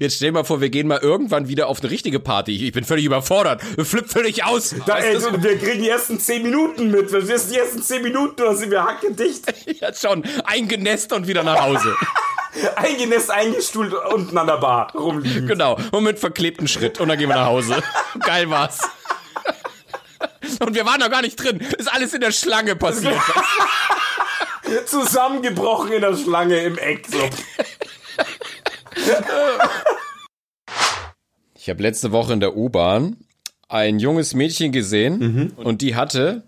Jetzt stell mal vor, wir gehen mal irgendwann wieder auf eine richtige Party. Ich bin völlig überfordert. Flipp völlig aus. Da, ey, du, wir kriegen die ersten 10 Minuten mit. Wir wissen die ersten 10 Minuten, da sind wir hackedicht. Jetzt schon eingenässt und wieder nach Hause. Eingenässt, eingestuhlt unten an der Bar rumliegen. Genau. Und mit verklebten Schritt. Und dann gehen wir nach Hause. Geil war's. Und wir waren noch gar nicht drin. Ist alles in der Schlange passiert. Zusammengebrochen in der Schlange im Eck. So. Ich habe letzte Woche in der U-Bahn ein junges Mädchen gesehen und die hatte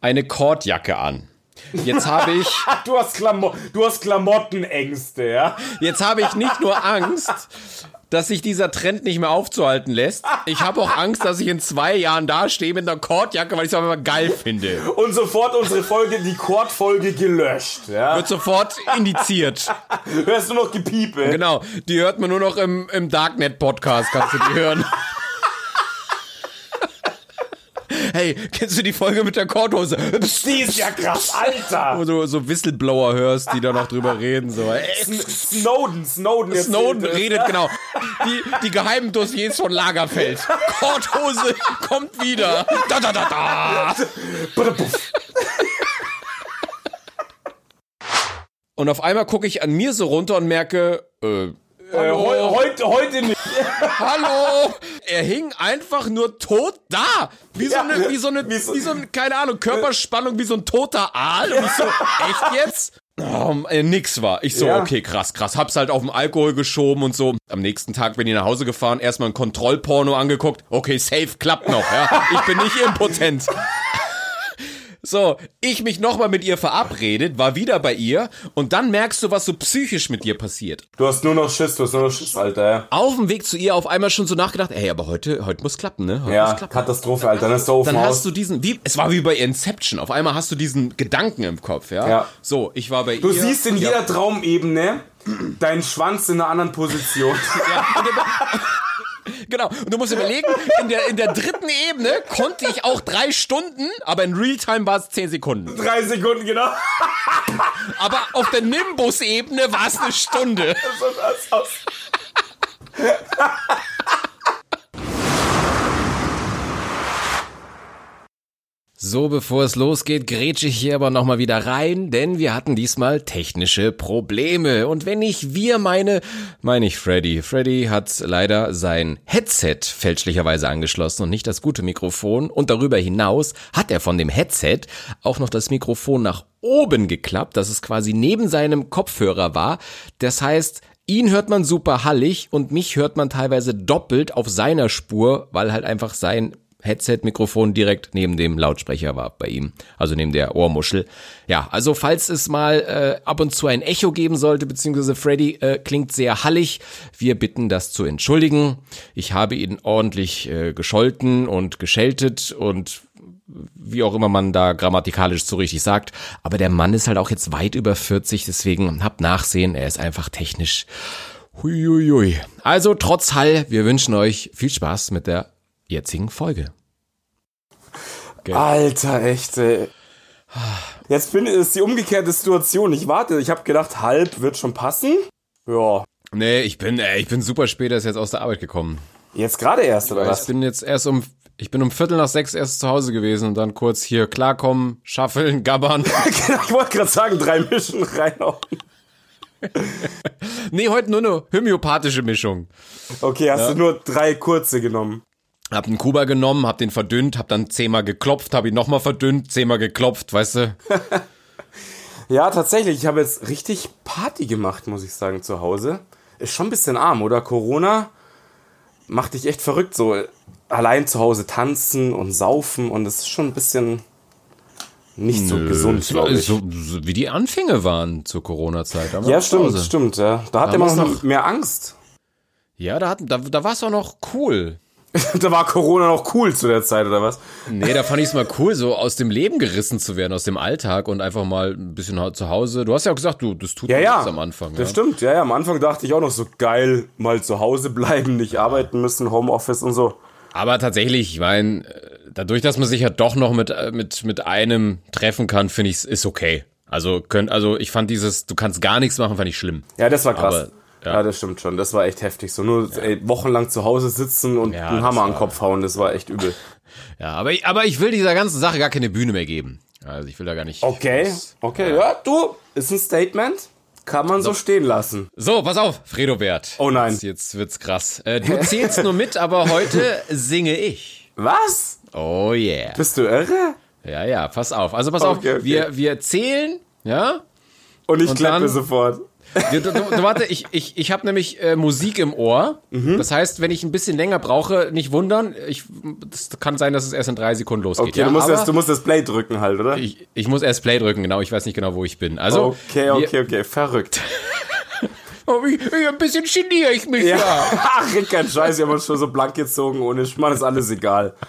eine Kordjacke an. Jetzt habe ich, Du hast, Klamo du hast Klamottenängste, ja? jetzt habe ich nicht nur Angst, dass sich dieser Trend nicht mehr aufzuhalten lässt. Ich habe auch Angst, dass ich in zwei Jahren dastehe mit einer Kordjacke, weil ich es einfach geil finde. Und sofort unsere Folge, die Chordfolge gelöscht, ja? Wird sofort indiziert. Hörst du noch Gepiepe? Genau, die hört man nur noch im, im Darknet-Podcast, kannst du die hören. Hey, kennst du die Folge mit der Korthose? Die ist ja krass, Alter! Wo du so Whistleblower hörst, die da noch drüber reden. So. Ey, Sn- Snowden, Snowden. Snowden redet, genau. Die, die geheimen Dossiers von Lagerfeld. Korthose kommt wieder. Da, da, da, da. Und auf einmal gucke ich an mir so runter und merke, äh, Äh, heu, heute, heute nicht. Hallo! Er hing einfach nur tot da. Wie so Ja, eine, wie so eine, wie so- wie so eine, keine Ahnung, Körperspannung, wie so ein toter Aal. Und ich so, echt jetzt? Oh, äh, nix war. Ich so, Ja. okay, krass, krass. Hab's halt auf den Alkohol geschoben und so. Am nächsten Tag bin ich nach Hause gefahren, erstmal ein Kontrollporno angeguckt. Okay, safe, klappt noch, ja. Ich bin nicht impotent. So, ich mich nochmal mit ihr verabredet, war wieder bei ihr und dann merkst du, was so psychisch mit dir passiert. Du hast nur noch Schiss, du hast nur noch Schiss, Alter. Ja, Auf dem Weg zu ihr auf einmal schon so nachgedacht, ey, aber heute, heute muss klappen, ne? Heute ja klappen. Katastrophe, Alter. Dann ist der Ofen Dann hast du diesen, wie, es war wie bei Inception. Auf einmal hast du diesen Gedanken im Kopf, ja? Ja. So, ich war bei Du ihr. siehst in ja, jeder Traumebene deinen Schwanz in einer anderen Position. Genau. Und du musst überlegen, in der, in der dritten Ebene konnte ich auch drei Stunden, aber in Realtime war es zehn Sekunden. Drei Sekunden, genau. Aber auf der Nimbus-Ebene war es eine Stunde. So schaut's aus. So, bevor es losgeht, grätsche ich hier aber nochmal wieder rein, denn wir hatten diesmal technische Probleme. Und wenn ich wir meine, meine ich Freddy. Freddy hat leider sein Headset fälschlicherweise angeschlossen und nicht das gute Mikrofon. Und darüber hinaus hat er von dem Headset auch noch das Mikrofon nach oben geklappt, dass es quasi neben seinem Kopfhörer war. Das heißt, Ihn hört man super hallig und mich hört man teilweise doppelt auf seiner Spur, weil halt einfach sein Headset-Mikrofon direkt neben dem Lautsprecher war bei ihm, also neben der Ohrmuschel. Ja, also falls es mal äh, ab und zu ein Echo geben sollte, beziehungsweise Freddy äh, klingt sehr hallig, wir bitten das zu entschuldigen. Ich habe ihn ordentlich äh, gescholten und geschältet und wie auch immer man da grammatikalisch so richtig sagt. Aber der Mann ist halt auch jetzt weit über 40, deswegen habt Nachsehen, er ist einfach technisch. Huiuiui. Also trotz Hall, wir wünschen euch viel Spaß mit der jetzigen Folge. Alter, echt, ey. Jetzt bin, ist die umgekehrte Situation. Ich warte, ich habe gedacht, halb wird schon passen. Ja. Nee, ich bin, ey, ich bin super spät erst jetzt aus der Arbeit gekommen. Jetzt gerade erst, oder Ich was? bin jetzt erst um, ich bin um Viertel nach sechs erst zu Hause gewesen und dann kurz hier klarkommen, schaffeln, gabbern. ich wollte gerade sagen, drei Mischen reinhauen. Nee, heute nur eine homöopathische Mischung. Okay, hast du nur drei kurze genommen. Hab einen Kuba genommen, hab den verdünnt, hab dann zehnmal geklopft, hab ihn nochmal verdünnt, zehnmal geklopft, weißt du? Ja, tatsächlich, ich habe jetzt richtig Party gemacht, muss ich sagen, zu Hause. Ist schon ein bisschen arm, oder? Corona macht dich echt verrückt, so allein zu Hause tanzen und saufen und es ist schon ein bisschen nicht so gesund, So, glaube ich. so, wie die Anfänge waren zur Corona-Zeit. Ja, stimmt, stimmt, ja. Da hat Da man noch- mehr Angst. Ja, da, hat, da, da war es auch noch cool. da war Corona noch cool zu der Zeit, oder was? Nee, da fand ich es mal cool, so aus dem Leben gerissen zu werden, aus dem Alltag und einfach mal ein bisschen zu Hause. Du hast ja auch gesagt, du, das tut Ja, mir ja. nichts am Anfang. Das ja. stimmt, ja, ja. Am Anfang dachte ich auch noch so geil, mal zu Hause bleiben, nicht arbeiten müssen, Homeoffice und so. Aber tatsächlich, ich meine, dadurch, dass man sich ja doch noch mit, äh, mit, mit einem treffen kann, finde ich es ist okay. Also, könnt, also ich fand dieses, du kannst gar nichts machen, fand ich schlimm. Ja, das war krass. Aber Ja. das stimmt schon. Das war echt heftig. So nur ey, wochenlang zu Hause sitzen und Ja, einen Hammer an den Kopf hauen, das war echt übel. Ja, aber ich, aber ich will dieser ganzen Sache gar keine Bühne mehr geben. Also ich will da gar nicht. Okay, was- okay, ja, du, ist ein Statement. Kann man so stehen lassen. So, pass auf, Fredobert. Oh nein. Jetzt, jetzt wird's krass. Äh, du zählst nur mit, aber heute singe ich. Was? Oh yeah. Bist du irre? Ja, ja, pass auf. Also pass Okay, auf, okay. wir, wir zählen, ja? Und ich Und klappe dann- sofort. Du, du, du, warte, ich, ich, ich habe nämlich äh, Musik im Ohr. Mhm. Das heißt, wenn ich ein bisschen länger brauche, nicht wundern. Ich, das kann sein, dass es erst in drei Sekunden losgeht. Okay, ja? du, musst Aber das, du musst das Play drücken halt, oder? ich, ich muss erst Play drücken, genau. Ich weiß nicht genau, wo ich bin. Also, okay, okay, okay, verrückt. Oh, ich, ich, ein bisschen geniere ich mich Ja. ja. Ach, kein Scheiß, wir haben uns schon so blank gezogen, ohne Schmarrn ist alles egal.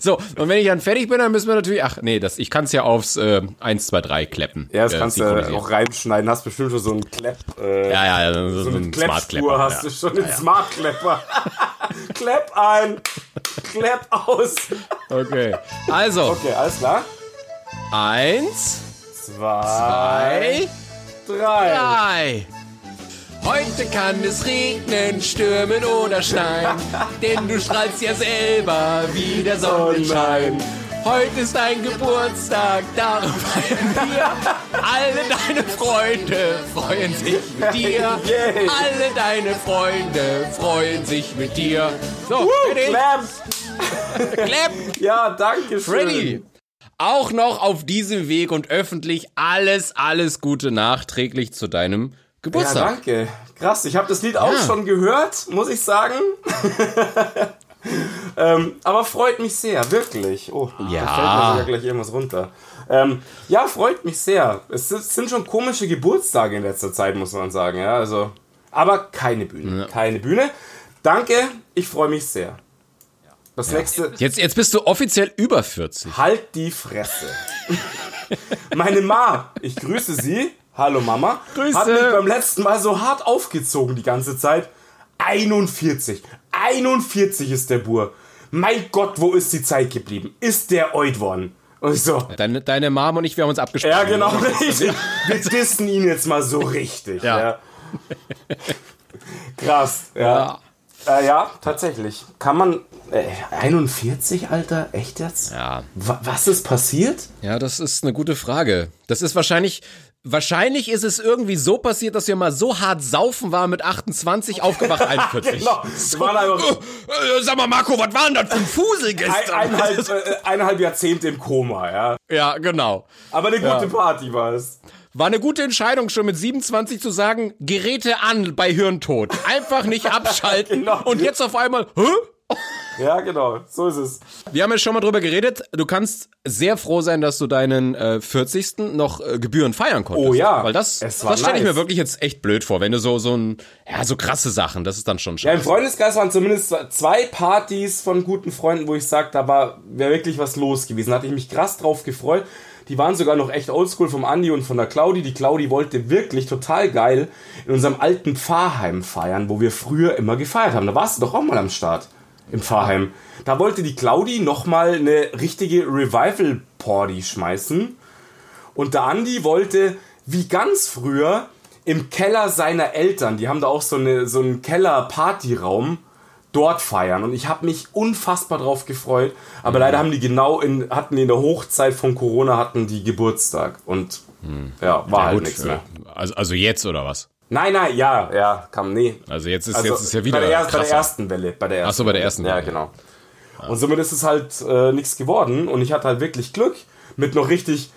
So, und wenn ich dann fertig bin, dann müssen wir natürlich, ach nee, das, ich kann es ja aufs äh, 1, 2, 3 kleppen. Ja, das äh, kannst du auch reinschneiden. Hast bestimmt schon so einen Klepp. Äh, Ja, ja, ja, so, so eine ein Kleppspur Smart Klepper. hast ja. du schon, einen Smart Klepper. Klepp ein, Klepp aus. Okay. Also, Okay, alles klar. eins, Zwei, zwei, drei. drei. Heute kann es regnen, stürmen oder schneien, denn du strahlst ja selber wie der Sonnenschein. Heute ist dein Geburtstag, darum feiern wir. Alle deine Freunde freuen sich mit dir. Yay. Alle deine Freunde freuen sich mit dir. So, fertig. Clap. Clap. Ja, danke schön. Freddy. Auch noch auf diesem Weg und öffentlich alles, alles Gute nachträglich zu deinem Ja, Geburtstag. danke. Krass, ich habe das Lied auch Ja. schon gehört, muss ich sagen. ähm, aber freut mich sehr, wirklich. Oh, Ja. da fällt mir sogar gleich irgendwas runter. Ähm, ja, freut mich sehr. Es sind- schon komische Geburtstage in letzter Zeit, muss man sagen. Ja, also, aber keine Bühne. Keine Bühne. Danke, ich freue mich sehr. Das nächste. Jetzt, jetzt bist du offiziell über 40. Halt die Fresse. Meine Ma, ich grüße Sie. Hallo Mama. Grüße. Hat mich beim letzten Mal so hart aufgezogen die ganze Zeit. 41. 41 ist der Bur. Mein Gott, wo ist die Zeit geblieben? Ist der oid worden? Und so, Deine, deine Mom und ich, wir haben uns abgesprochen. ja genau, richtig. Wir dissen ihn jetzt mal so richtig. Ja. Ja. Krass, ja. Ja. Äh, ja, tatsächlich. Kann man. Äh, 41, Alter? Echt jetzt? Ja. Wa- Was ist passiert? ja, das ist eine gute Frage. Das ist wahrscheinlich, wahrscheinlich ist es irgendwie so passiert, dass wir mal so hart saufen waren mit 28, aufgewacht 41. Genau. Wir waren einfach Äh, sag mal, Marco, was war denn das für ein Fusel ein, gestern? eineinhalb, äh, eineinhalb Jahrzehnte im Koma, ja. ja, genau. Aber eine gute Party war es. War eine gute Entscheidung, schon mit 27 zu sagen, Geräte an bei Hirntod. Einfach nicht abschalten. Genau. Und jetzt auf einmal, hä? Ja, genau. So ist es. Wir haben ja schon mal drüber geredet. Du kannst sehr froh sein, dass du deinen äh, 40. noch äh, Gebühren feiern konntest. Oh ja. Weil das, das stelle ich nice. mir wirklich jetzt echt blöd vor, wenn du so, so ein, ja, so krasse Sachen, das ist dann schon Ja, im scheiße. Freundeskreis waren zumindest zwei Partys von guten Freunden, wo ich sage, da war wäre wirklich was los gewesen. Da hatte ich mich krass drauf gefreut. Die waren sogar noch echt oldschool vom Andi und von der Claudi. Die Claudi wollte wirklich total geil in unserem alten Pfarrheim feiern, wo wir früher immer gefeiert haben. Da warst du doch auch mal am Start im Pfarrheim. Da wollte die Claudi nochmal eine richtige Revival-Party schmeißen. Und der Andi wollte, wie ganz früher, im Keller seiner Eltern, die haben da auch so, eine, so einen Keller-Partyraum, dort feiern. Und ich habe mich unfassbar drauf gefreut. Aber leider haben die genau in, hatten die in der Hochzeit von Corona, hatten die Geburtstag. Und ja, war halt Gut, nichts mehr. also, also jetzt oder was? Nein, nein, ja, ja, kam, nee. Also jetzt ist, Also jetzt ist ja wieder bei, der, er- bei der ersten Welle. Bei der ersten so, bei der Welle. ersten Ja, Welle. genau. Und somit ist es halt äh, nichts geworden. Und ich hatte halt wirklich Glück mit noch richtig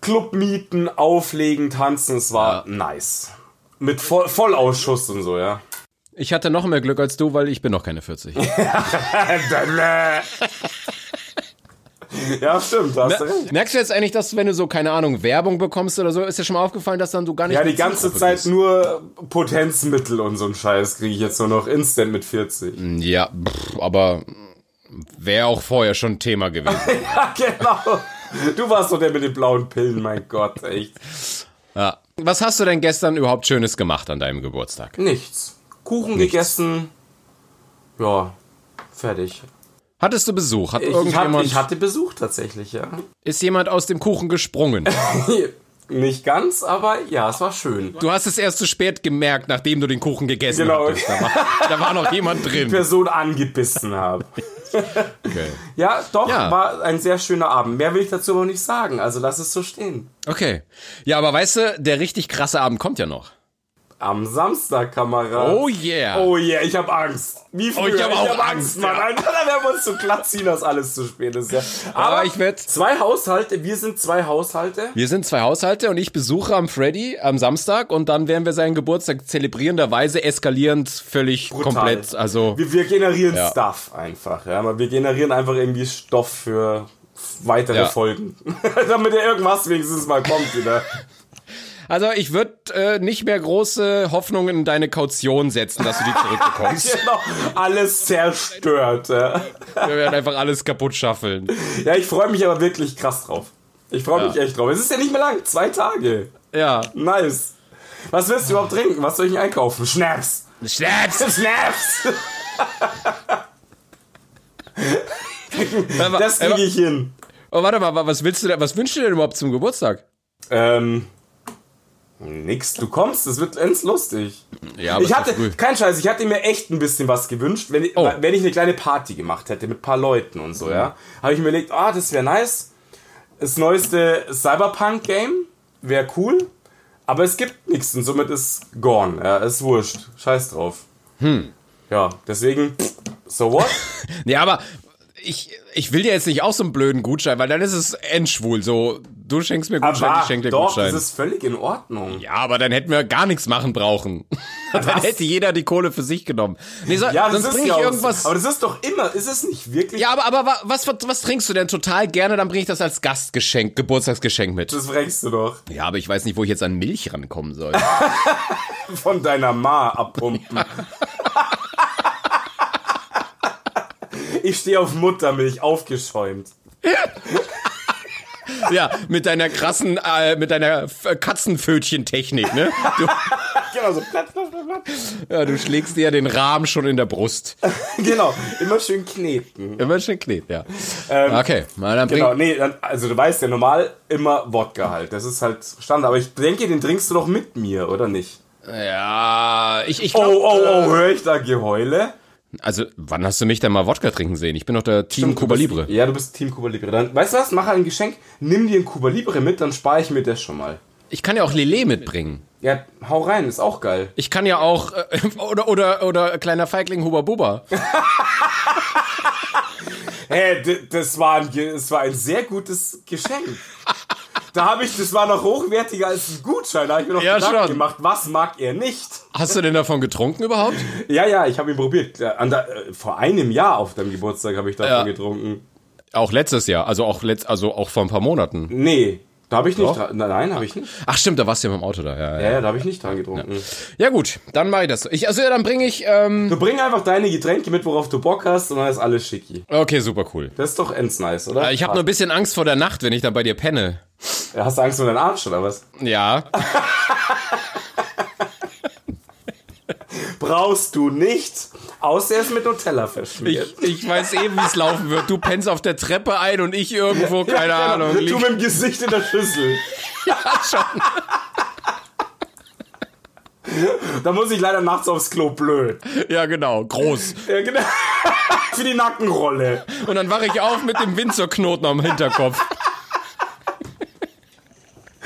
Clubmieten, Auflegen, Tanzen. Es war nice. Mit Voll Vollausschuss und so, ja. Ich hatte noch mehr Glück als du, weil ich bin noch keine 40. ja, stimmt, hast du recht. Merkst du jetzt eigentlich, dass wenn du so, keine Ahnung, Werbung bekommst oder so, ist dir schon mal aufgefallen, dass dann du gar nicht Ja, die ganze Zeit bist? nur Potenzmittel und so ein Scheiß kriege ich jetzt nur noch instant mit 40. Ja, pff, aber wäre auch vorher schon Thema gewesen. Ja, genau. Du warst doch der mit den blauen Pillen, mein Gott, echt. ja. Was hast du denn gestern überhaupt Schönes gemacht an deinem Geburtstag? Nichts. Kuchen Nichts. gegessen. Ja, fertig. Hattest du Besuch? Hat Ich, irgendjemand, hatte, ich hatte Besuch tatsächlich, ja. ist jemand aus dem Kuchen gesprungen? Nicht ganz, aber ja, es war schön. Du hast es erst zu spät gemerkt, nachdem du den Kuchen gegessen Genau. hattest. Da war, da war noch jemand Die drin. Person angebissen habe. Okay. Ja, doch, Ja. war ein sehr schöner Abend. Mehr will ich dazu aber nicht sagen, also lass es so stehen. okay. Ja, aber weißt du, der richtig krasse Abend kommt ja noch. Am Samstag, Kamerad. Oh yeah. Oh yeah, ich hab Angst. Wie früher. Oh, ich hab auch Angst, Mann. ja. Alter, da werden wir uns so glatt ziehen, dass alles zu spät ist. Ja. Aber, Aber ich werd- Zwei Haushalte, wir sind zwei Haushalte. Wir sind zwei Haushalte und ich besuche am Freddy am Samstag und dann werden wir seinen Geburtstag zelebrierenderweise eskalierend völlig Brutal. komplett. Also Wir, wir generieren Ja. Stuff einfach. Ja. Wir generieren einfach irgendwie Stoff für weitere Ja. Folgen. Damit ja irgendwas wenigstens mal kommt wieder. Also ich würde äh, nicht mehr große Hoffnungen in deine Kaution setzen, dass du die zurückbekommst. genau, alles zerstört. Ja, Wir werden einfach alles kaputt schaffeln. ja ich freue mich aber wirklich krass drauf. Ich freue mich echt drauf. Es ist ja nicht mehr lang, zwei Tage. Ja. Nice. Was willst du überhaupt trinken? Was soll ich denn einkaufen? Schnaps. Schnaps! Schnaps. Das kriege ich hin. Oh, warte mal, was willst du denn, was wünschst du denn überhaupt zum Geburtstag? Ähm, nix. Du kommst, das wird ends lustig. Ja, aber ich hatte, kein Scheiß, ich hatte mir echt ein bisschen was gewünscht, wenn ich, Oh. wenn ich eine kleine Party gemacht hätte mit ein paar Leuten und so, Mhm. ja. Habe ich mir überlegt, ah, das wäre nice. Das neueste Cyberpunk-Game wäre cool, aber es gibt nichts und somit ist gone. Ja, ist wurscht. Scheiß drauf. Hm. Ja, deswegen, so what? Ja, aber ich, ich will dir jetzt nicht auch so einen blöden Gutschein, weil dann ist es endschwul. So, du schenkst mir Gutschein, Aber ich schenk dir doch, Gutschein. das ist völlig in Ordnung. ja, aber dann hätten wir gar nichts machen brauchen. dann Was? hätte jeder die Kohle für sich genommen. Nee, so, Ja, das sonst ist bringe ich ja irgendwas. Aber das ist doch immer, ist es nicht wirklich? Ja, aber, aber wa- was, was, was trinkst du denn total gerne? Dann bringe ich das als Gastgeschenk, Geburtstagsgeschenk mit. Das fragst du doch. Ja, aber ich weiß nicht, wo ich jetzt an Milch rankommen soll. Von deiner Ma abpumpen. Ich stehe auf Muttermilch, aufgeschäumt. ja, mit deiner krassen, äh, mit deiner Katzenpfötchen-Technik, ne? Du, Genau so. Platt, platt, platt, platt. ja, du schlägst dir ja den Rahmen schon in der Brust. Genau, immer schön kneten. Immer schön klebt, ja. okay, mal dann Genau, nee, dann- also du weißt ja normal immer Wodka halt. Das ist halt Standard. Aber ich denke, den trinkst du doch mit mir, oder nicht? Ja, ich, ich Oh, glaub, oh, äh, oh, höre ich da Geheule? Also, wann hast du mich denn mal Wodka trinken sehen? Ich bin doch der Team Stimmt, Cuba bist- Libre. Ja, du bist Team Cuba Libre. Dann, weißt du was? Mach ein Geschenk. Nimm dir ein Cuba Libre mit, dann spare ich mir das schon mal. Ich kann ja auch Lillet mitbringen. Ja, hau rein, ist auch geil. Ich kann ja auch, äh, oder, oder, oder kleiner Feigling Huba Buba. Hä, d- das war ein, das war ein sehr gutes Geschenk. Da habe ich, das war noch hochwertiger als ein Gutschein. Da habe ich mir noch Ja, Gedanken schon. gemacht, was mag er nicht? Hast du denn davon getrunken überhaupt? Ja, ja, ich habe ihn probiert. Ja, äh, vor einem Jahr auf deinem Geburtstag habe ich davon Ja. getrunken. Auch letztes Jahr, also auch letzt, also auch vor ein paar Monaten. Nee, da habe ich nicht dran. Nein, habe ich nicht. Ach stimmt, da warst du ja mit dem Auto da. Ja, Ja, ja. ja, da habe ich nicht dran getrunken. ja gut, dann mache ich das. Ich, also ja, dann bringe ich. Ähm, Du bring einfach deine Getränke mit, worauf du Bock hast, und dann ist alles schicki. okay, super cool. Das ist doch ends nice, oder? Ich habe nur ein bisschen Angst vor der Nacht, wenn ich dann bei dir penne. Hast du Angst um deinen Arsch, oder was? Ja. Brauchst du nicht, außer er ist mit Nutella Ich, verschmiert. ich weiß eben, wie es laufen wird. Du pennst auf der Treppe ein und ich irgendwo, keine Ja, Ahnung. Du lieg- mit dem Gesicht in der Schüssel. Ja, schon. Da muss ich leider nachts aufs Klo blöd. Ja, genau. Groß. Ja, genau. Für die Nackenrolle. Und dann wache ich auf mit dem Winzerknoten am Hinterkopf.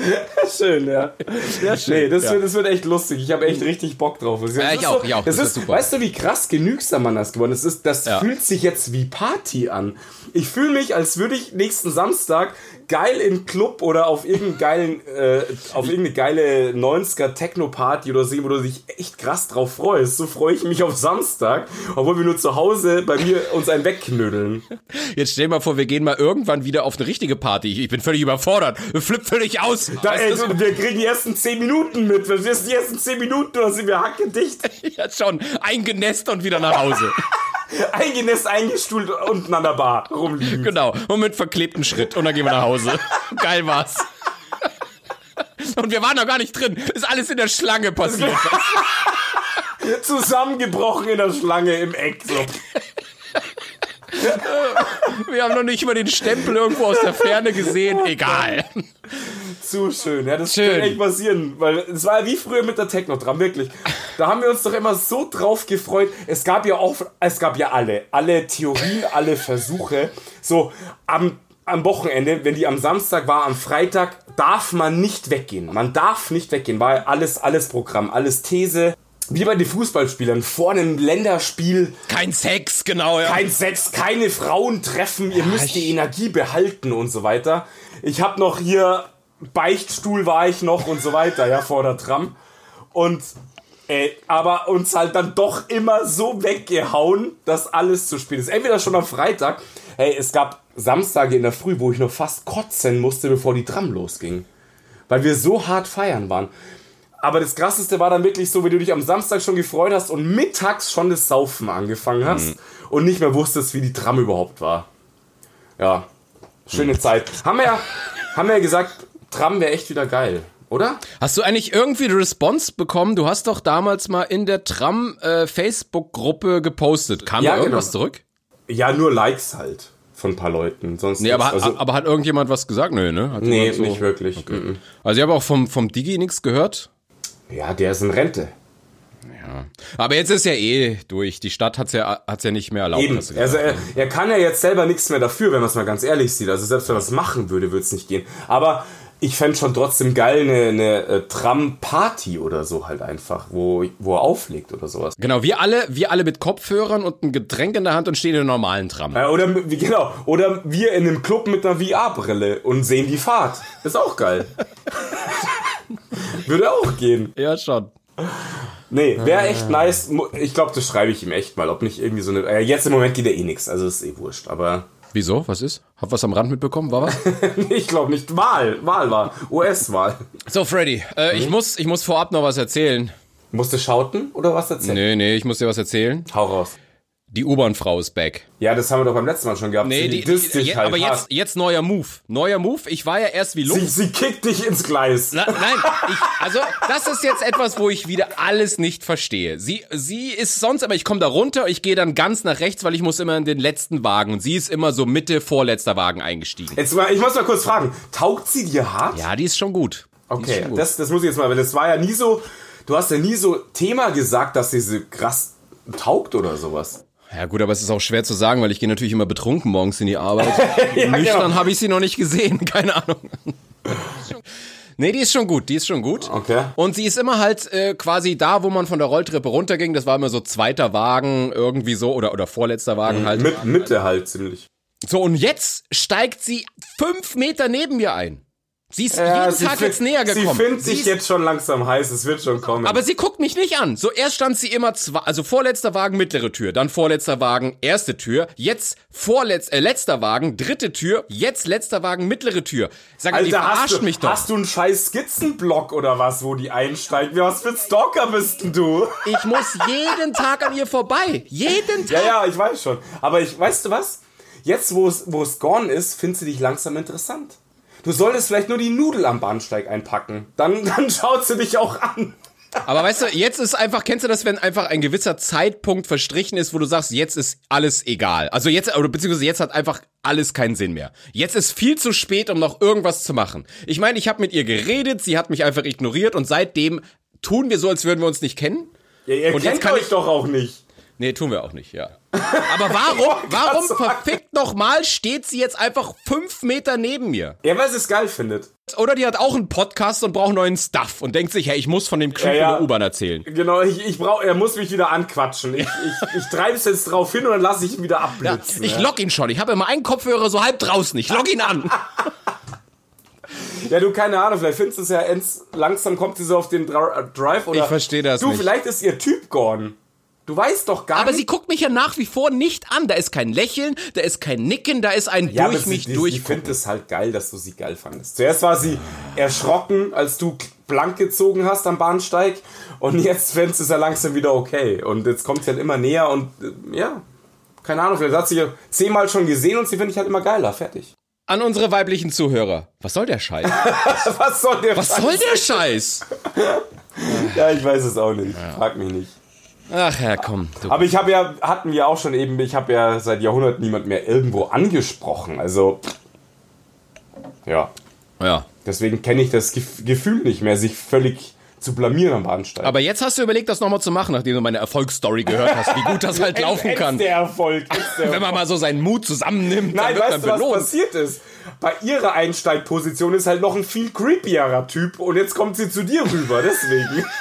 Schön, ja. Ja, schön. Nee, das, ja. wird, das wird echt lustig. Ich habe echt richtig Bock drauf. Das Ja, ist ich auch, ich auch. Das, Das ist, wird super. Weißt du, wie krass genügsam man das geworden ist? Das, ist, das Ja. fühlt sich jetzt wie Party an. Ich fühle mich, als würde ich nächsten Samstag geil im Club oder auf irgendeinen geilen, äh, auf irgendeine geile 90er Techno-Party oder so, wo du dich echt krass drauf freust. So freue ich mich auf Samstag, obwohl wir nur zu Hause bei mir uns einen wegknüdeln. Jetzt stell dir mal vor, wir gehen mal irgendwann wieder auf eine richtige Party. Ich, bin völlig überfordert. Flipp völlig aus. Da, ey, du, wir kriegen die ersten 10 Minuten mit. Verstehst du, die ersten 10 Minuten, da sind wir hackedicht. ja, schon. Eingenässt und wieder nach Hause. Eingenässt, eingestuhlt unten an der Bar rumliegen. genau. Und mit verklebtem Schritt. Und dann gehen wir nach Hause. Geil war's. Und wir waren noch gar nicht drin. Ist alles in der Schlange passiert. Zusammengebrochen in der Schlange im Eck. So. Wir haben noch nicht mal den Stempel irgendwo aus der Ferne gesehen. Egal. zu schön. Ja, das Schön. kann echt passieren. Weil es war ja wie früher mit der Techno-Tram, wirklich. Da haben wir uns doch immer so drauf gefreut. Es gab ja auch, es gab ja alle, alle Theorien, alle Versuche. So, am, am Wochenende, wenn die am Samstag war, am Freitag, darf man nicht weggehen. Man darf nicht weggehen. War alles, alles Programm, alles These. Wie bei den Fußballspielern, vor einem Länderspiel Kein Sex, genau, ja. kein Sex, keine Frauen treffen, ihr müsst die Energie behalten und so weiter. Ich hab noch hier, Beichtstuhl war ich noch und so weiter, ja, vor der Tram. Und, äh, aber uns halt dann doch immer so weggehauen, dass alles zu spät ist. Entweder schon am Freitag, hey, es gab Samstage in der Früh, wo ich noch fast kotzen musste, bevor die Tram losging. Weil wir so hart feiern waren. Aber das krasseste war dann wirklich so, wie du dich am Samstag schon gefreut hast und mittags schon das Saufen angefangen hast und nicht mehr wusstest, wie die Tram überhaupt war. Ja, schöne Zeit. Haben wir ja, haben wir ja gesagt, Tram wäre echt wieder geil, oder? Hast du eigentlich irgendwie eine Response bekommen? Du hast doch damals mal in der Tram äh, Facebook-Gruppe gepostet. Kam Ja, da irgendwas genau. zurück? Ja, nur Likes halt von ein paar Leuten. Sonst Nee, aber, also, aber hat irgendjemand was gesagt? Nö, ne? Hat nee, so- nicht wirklich. Mhm. Also ich habe auch vom, vom Digi nichts gehört. Ja, der ist in Rente. Aber jetzt ist ja eh durch. Die Stadt hat's ja, hat's ja nicht mehr erlaubt. Eben. Also er, er kann ja jetzt selber nichts mehr dafür, wenn man es mal ganz ehrlich sieht. Also selbst wenn er es machen würde, würde es nicht gehen. Aber ich fände schon trotzdem geil eine, eine äh, Tram-Party oder so halt einfach, wo, wo er auflegt oder sowas. Genau, wir alle, wir alle mit Kopfhörern und ein Getränk in der Hand und stehen in einer normalen Tram. Äh, Oder wie- genau, oder wir in einem Club mit einer VR-Brille und sehen die Fahrt. Ist auch geil. Würde auch gehen. Ja, schon. Nee, wäre echt nice. Ich glaube, das schreibe ich ihm echt mal. Ob nicht irgendwie so eine. Äh, jetzt im Moment geht ja eh nichts, also ist eh wurscht. Aber Wieso? Was ist? Hab was am Rand mitbekommen? War was? ich glaube nicht. Wahl, Wahl war. US-Wahl. so, Freddy, äh, ich, muss, ich muss vorab noch was erzählen. Musst du schauten oder was erzählen? Nee, nee, ich muss dir was erzählen. Hau raus. Die U-Bahn-Frau ist back. Ja, das haben wir doch beim letzten Mal schon gehabt. Nee, Sie die, die, dich je- halt aber hart. jetzt, jetzt neuer Move. Neuer Move. Ich war ja erst wie Sie, Luft. sie kickt dich ins Gleis. Na, nein, ich, also das ist jetzt etwas, wo ich wieder alles nicht verstehe. Sie, sie ist sonst immer, ich komme da runter, ich gehe dann ganz nach rechts, weil ich muss immer in den letzten Wagen und sie ist immer so Mitte vorletzter Wagen eingestiegen. Jetzt mal, ich muss mal kurz fragen. Taugt sie dir hart? Ja, die ist schon gut. Die Okay, schon gut. das, das muss ich jetzt mal, weil das war ja nie so, du hast ja nie so Thema gesagt, dass sie so krass taugt oder sowas. Ja gut, aber es ist auch schwer zu sagen, weil ich gehe natürlich immer betrunken morgens in die Arbeit. Nüchtern genau. habe ich sie noch nicht gesehen, keine Ahnung. Nee, die ist schon gut, die ist schon gut. Okay. Und sie ist immer halt äh, quasi da, wo man von der Rolltreppe runterging. Das war immer so zweiter Wagen, irgendwie so, oder, oder vorletzter Wagen halt. Mit Mitte halt ziemlich. So, und jetzt steigt sie fünf Meter neben mir ein. Sie ist jeden sie Tag find- jetzt näher gekommen. Sie findet Sie sich ist- jetzt schon langsam heiß, es wird schon kommen. aber sie guckt mich nicht an. So, erst stand sie immer zwei, also vorletzter Wagen, mittlere Tür, dann vorletzter Wagen, erste Tür, jetzt vorletz, äh, letzter Wagen, dritte Tür, jetzt letzter Wagen, mittlere Tür. Sag mal, die Alter, hast verarscht du, mich doch. hast du einen scheiß Skizzenblock oder was, wo die einsteigt? Was für ein Stalker bist denn du? Ich muss jeden Tag an ihr vorbei. Jeden Tag. Ja, ja, ich weiß schon. Aber ich, weißt du was? Jetzt, wo es, wo es gone ist, findest du dich langsam interessant. Du solltest vielleicht nur die Nudel am Bahnsteig einpacken. Dann, dann schaut sie dich auch an. Aber weißt du, jetzt ist einfach, kennst du das, wenn einfach ein gewisser Zeitpunkt verstrichen ist, wo du sagst, jetzt ist alles egal. Also jetzt, oder beziehungsweise jetzt hat einfach alles keinen Sinn mehr. Jetzt ist viel zu spät, um noch irgendwas zu machen. Ich meine, ich habe mit ihr geredet, sie hat mich einfach ignoriert und seitdem tun wir so, als würden wir uns nicht kennen. Ja, ihr Und jetzt kennt kann euch ich- doch auch nicht. Nee, tun wir auch nicht, ja. Aber warum, warum verfickt nochmal steht sie jetzt einfach fünf Meter neben mir? Ja, weil sie es geil findet. Oder die hat auch einen Podcast und braucht neuen Stuff und denkt sich, hey, ich muss von dem Creep Ja, ja. in der U-Bahn erzählen. Genau, ich, ich brauch, er muss mich wieder anquatschen. Ich, ich, ich treibe es jetzt drauf hin und dann lasse ich ihn wieder Ja, abblitzen. ich ja. lock ihn schon. Ich habe immer einen Kopfhörer so halb draußen. Ich lock ihn an. Ja, du, keine Ahnung, vielleicht findest du es ja ends, langsam kommt sie so auf den äh, Drive oder. Ich versteh das Du, nicht. vielleicht ist ihr Typ gone. Du weißt doch gar Aber nicht. sie guckt mich ja nach wie vor nicht an. Da ist kein Lächeln, da ist kein Nicken, da ist ein ja, aber durch mich durch. Ich finde es halt geil, dass du sie geil fandest. Zuerst war sie erschrocken, als du blank gezogen hast am Bahnsteig. Und jetzt findest du es ja langsam wieder okay. Und jetzt kommt sie halt immer näher und äh, ja. Keine Ahnung, vielleicht hat sie ja zehnmal schon gesehen und sie finde ich halt immer geiler. Fertig. An unsere weiblichen Zuhörer. Was soll der Scheiß? Was soll der Was soll der Scheiß? Ja, ich weiß es auch nicht. Frag mich nicht. Ach ja, komm. Du. Aber ich habe ja, hatten wir auch schon eben, ich habe ja seit Jahrhunderten niemand mehr irgendwo angesprochen. Also, ja. Ja. Deswegen kenne ich das Gef Gefühl nicht mehr, sich völlig zu blamieren am Bahnsteig. Aber jetzt hast du überlegt, das nochmal zu machen, nachdem du meine Erfolgsstory gehört hast, wie gut das halt laufen kann. der Erfolg. Der Wenn man mal so seinen Mut zusammennimmt, Nein, dann wird weißt du, man was belohnt. passiert ist? Bei ihrer Einsteigposition ist halt noch ein viel creepierer Typ und jetzt kommt sie zu dir rüber, deswegen.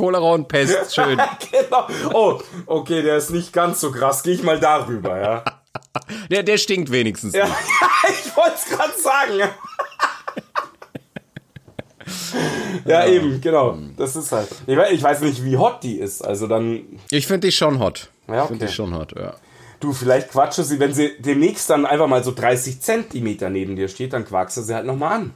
Cholera und Pest, schön. genau. Oh, okay, der ist nicht ganz so krass. Geh ich mal darüber, ja. Der, der stinkt wenigstens. Ja, nicht. ich wollte es gerade sagen. ja, eben, genau. Das ist halt. Ich weiß, ich weiß nicht, wie hot die ist. Also dann, Ich finde die schon hot. Ja, Ich finde okay. die schon hot, ja. Du, vielleicht quatsche sie, wenn sie demnächst dann einfach mal so 30 Zentimeter neben dir steht, dann quackst du sie halt nochmal an.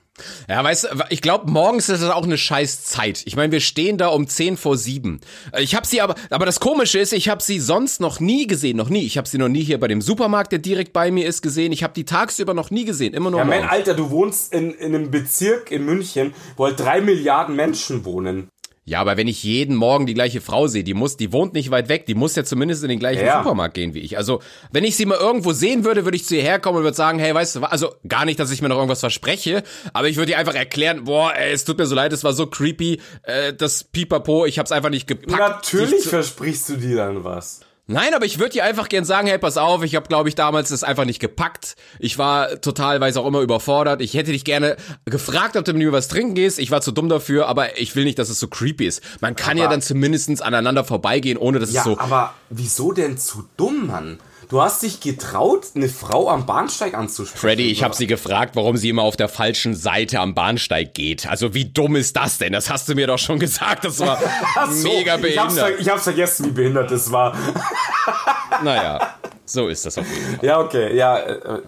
Ja, weißt du, ich glaube, morgens ist das auch eine scheiß Zeit. Ich meine, wir stehen da um 10 vor 7. Ich habe sie aber, aber das Komische ist, ich habe sie sonst noch nie gesehen, noch nie. Ich habe sie noch nie hier bei dem Supermarkt, der direkt bei mir ist, gesehen. Ich habe die tagsüber noch nie gesehen, immer nur Ja, mein morgens. Alter, du wohnst in, in einem Bezirk in München, wo halt drei Milliarden Menschen wohnen. Ja, aber wenn ich jeden Morgen die gleiche Frau sehe, die muss, die wohnt nicht weit weg, die muss ja zumindest in den gleichen Ja. Supermarkt gehen wie ich. Also, wenn ich sie mal irgendwo sehen würde, würde ich zu ihr herkommen und würde sagen, hey, weißt du, was? also gar nicht, dass ich mir noch irgendwas verspreche, aber ich würde ihr einfach erklären, boah, ey, es tut mir so leid, es war so creepy, äh, das Pipapo, ich hab's einfach nicht gepackt. Natürlich versprichst du dir dann was. Nein, aber ich würde ihr einfach gern sagen, hey, pass auf, ich habe, glaube ich, damals das einfach nicht gepackt. Ich war total, weiß auch immer, überfordert. Ich hätte dich gerne gefragt, ob du mit mir was trinken gehst. Ich war zu dumm dafür, aber ich will nicht, dass es so creepy ist. Man kann ja Aber- dann zumindestens aneinander vorbeigehen, ohne dass Ja, es so... aber wieso denn zu dumm, Mann? Du hast dich getraut, eine Frau am Bahnsteig anzusprechen. Freddy, ich habe sie gefragt, warum sie immer auf der falschen Seite am Bahnsteig geht. Also wie dumm ist das denn? Das hast du mir doch schon gesagt. Das war so, mega Ich hab's, behindert. ich hab's vergessen, wie behindert das war. Naja, so ist das auf jeden Fall. Ja, okay, ja. Äh, äh.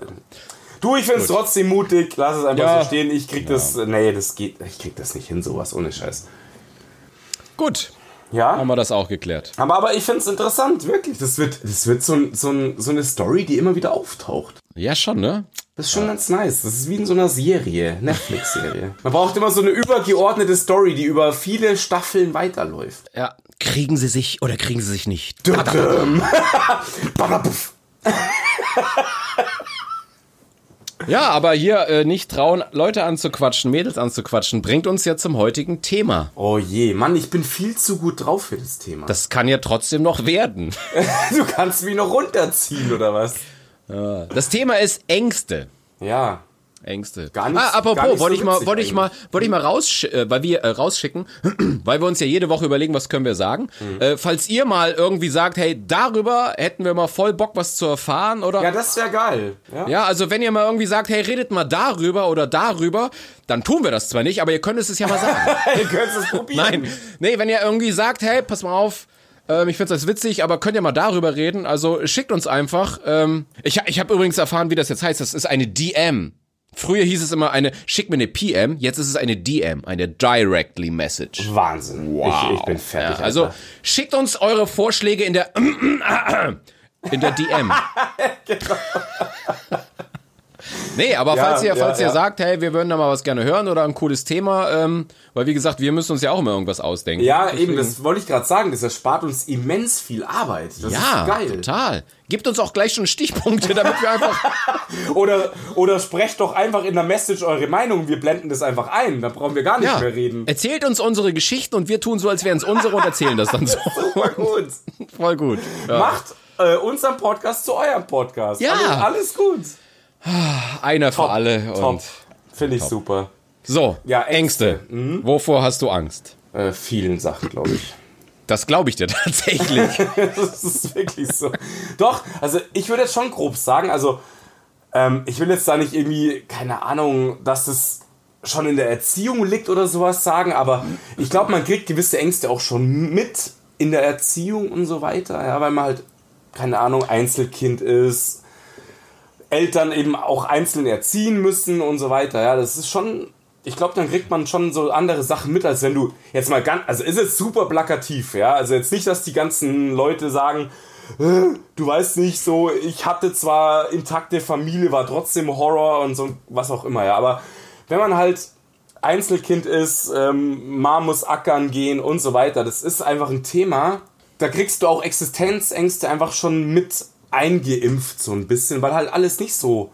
du, ich find's trotzdem mutig. Lass es einfach Ja. so stehen. Ich krieg das. Nee, das geht. Ich krieg das nicht hin, sowas ohne Scheiß. Gut, haben Ja. wir das auch geklärt. Aber, aber ich find's interessant, wirklich. Das wird, das wird so, so, so eine Story, die immer wieder auftaucht. Ja, schon, ne? Das ist schon ganz nice. Das ist wie in so einer Serie, Netflix-Serie. Man braucht immer so eine übergeordnete Story, die über viele Staffeln weiterläuft. Ja. Kriegen sie sich oder kriegen sie sich nicht? Babapuff. Ja, aber hier äh, nicht trauen, Leute anzuquatschen, Mädels anzuquatschen, bringt uns ja zum heutigen Thema. Oh je, Mann, ich bin viel zu gut drauf für das Thema. Das kann ja trotzdem noch werden. du kannst mich noch runterziehen, oder was? Das Thema ist Ängste. Ja. Ängste. Gar nicht- ah, apropos, nicht so wollte ich mal, wollte ich mal, wollte ich mal raus, äh, weil wir äh, rausschicken, weil wir uns ja jede Woche überlegen, was können wir sagen. Mhm. Äh, falls ihr mal irgendwie sagt, hey, darüber hätten wir mal voll Bock, was zu erfahren, oder? Ja, das wäre geil. Ja. Ja, also wenn ihr mal irgendwie sagt, hey, redet mal darüber oder darüber, dann tun wir das zwar nicht, aber ihr könnt es ja mal sagen. Ihr könnt es probieren. Nein, nee, wenn ihr irgendwie sagt, hey, pass mal auf, ähm, ich find's das witzig, aber könnt ihr mal darüber reden, also schickt uns einfach. Ähm, ich ich habe übrigens erfahren, wie das jetzt heißt, das ist eine DM. Früher hieß es immer eine, schick mir eine PM, jetzt ist es eine DM, eine Directly Message. Wahnsinn. Ich, ich bin fertig. Ja, also Alter. schickt uns eure Vorschläge in der in der DM. Nee, aber Ja, falls ihr, ja, falls ihr sagt, hey, wir würden da mal was gerne hören oder ein cooles Thema, ähm, weil wie gesagt, wir müssen uns ja auch immer irgendwas ausdenken. Ja, Deswegen- eben, das wollte ich gerade sagen. Das erspart uns immens viel Arbeit. Das Ja, ist geil. total. Gebt uns auch gleich schon Stichpunkte, damit wir einfach. Oder, oder sprecht doch einfach in der Message eure Meinung. Wir blenden das einfach ein. Dann brauchen wir gar nicht ja, mehr reden. erzählt uns unsere Geschichten und wir tun so, als wären es unsere und erzählen das dann so. Voll gut. Voll gut. Ja. Macht äh, unseren Podcast zu eurem Podcast. Ja. Alles, alles gut. Einer für alle. Top. Finde ich super. so, Ja, Ängste. Ängste. Wovor hast du Angst? Äh, vielen Sachen, glaube ich. Das glaube ich dir tatsächlich. das ist wirklich so. Doch, also ich würde jetzt schon grob sagen, also ähm, ich will jetzt da nicht irgendwie, keine Ahnung, dass es schon in der Erziehung liegt oder sowas sagen, aber ich glaube, man kriegt gewisse Ängste auch schon mit in der Erziehung und so weiter, ja, weil man halt, keine Ahnung, Einzelkind ist, Eltern eben auch einzeln erziehen müssen und so weiter, ja, das ist schon, ich glaube, dann kriegt man schon so andere Sachen mit, als wenn du jetzt mal ganz, also ist jetzt super plakativ, ja, also jetzt nicht, dass die ganzen Leute sagen, äh, du weißt nicht so, ich hatte zwar intakte Familie, war trotzdem Horror und so, was auch immer, ja, aber wenn man halt Einzelkind ist, ähm, Mom muss ackern gehen und so weiter, das ist einfach ein Thema, da kriegst du auch Existenzängste einfach schon mit eingeimpft, so ein bisschen, weil halt alles nicht so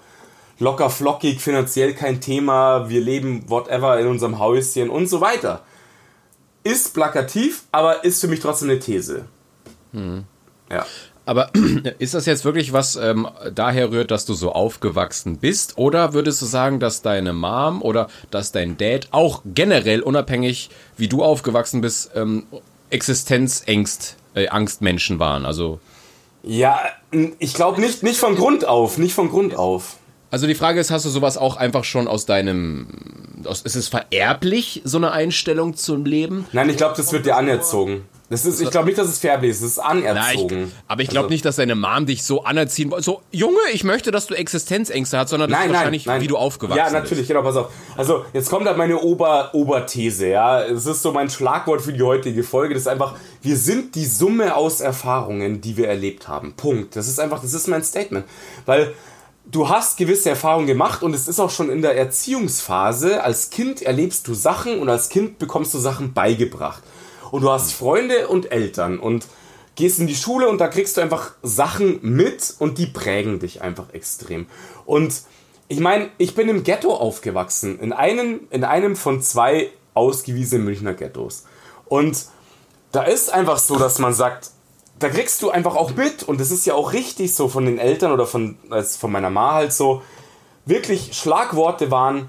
locker flockig, finanziell kein Thema, wir leben whatever in unserem Häuschen und so weiter. Ist plakativ, aber ist für mich trotzdem eine These. Hm. Ja. Aber ist das jetzt wirklich was ähm, daher rührt, dass du so aufgewachsen bist? Oder würdest du sagen, dass deine Mom oder dass dein Dad auch generell unabhängig, wie du aufgewachsen bist, ähm, Existenzängst, äh, Angstmenschen waren? Also ja, ich glaube nicht, nicht von Grund auf, nicht von Grund auf. Also die Frage ist, hast du sowas auch einfach schon aus deinem, aus, ist es vererblich, so eine Einstellung zum Leben? Nein, ich glaube, das wird dir anerzogen. Das ist, ich glaube nicht, dass es vererblich ist, es ist anerzogen. Na, ich, aber ich glaube also, nicht, dass deine Mom dich so anerziehen wollte. So, Junge, ich möchte, dass du Existenzängste hast, sondern das nein, ist wahrscheinlich, nein, nein. wie du aufgewachsen bist. Ja, natürlich, bist. genau, pass auf. Also, jetzt kommt halt meine Ober Oberthese, ja. Es ist so mein Schlagwort für die heutige Folge. Das ist einfach, wir sind die Summe aus Erfahrungen, die wir erlebt haben. Punkt. Das ist einfach, das ist mein Statement. Weil, du hast gewisse Erfahrungen gemacht und es ist auch schon in der Erziehungsphase. Als Kind erlebst du Sachen und als Kind bekommst du Sachen beigebracht und du hast Freunde und Eltern und gehst in die Schule und da kriegst du einfach Sachen mit und die prägen dich einfach extrem. Und ich meine, ich bin im Ghetto aufgewachsen, in einem, in einem von zwei ausgewiesenen Münchner Ghettos. Und da ist einfach so, dass man sagt, da kriegst du einfach auch mit und das ist ja auch richtig so von den Eltern oder von, also von meiner Ma halt so, wirklich Schlagworte waren,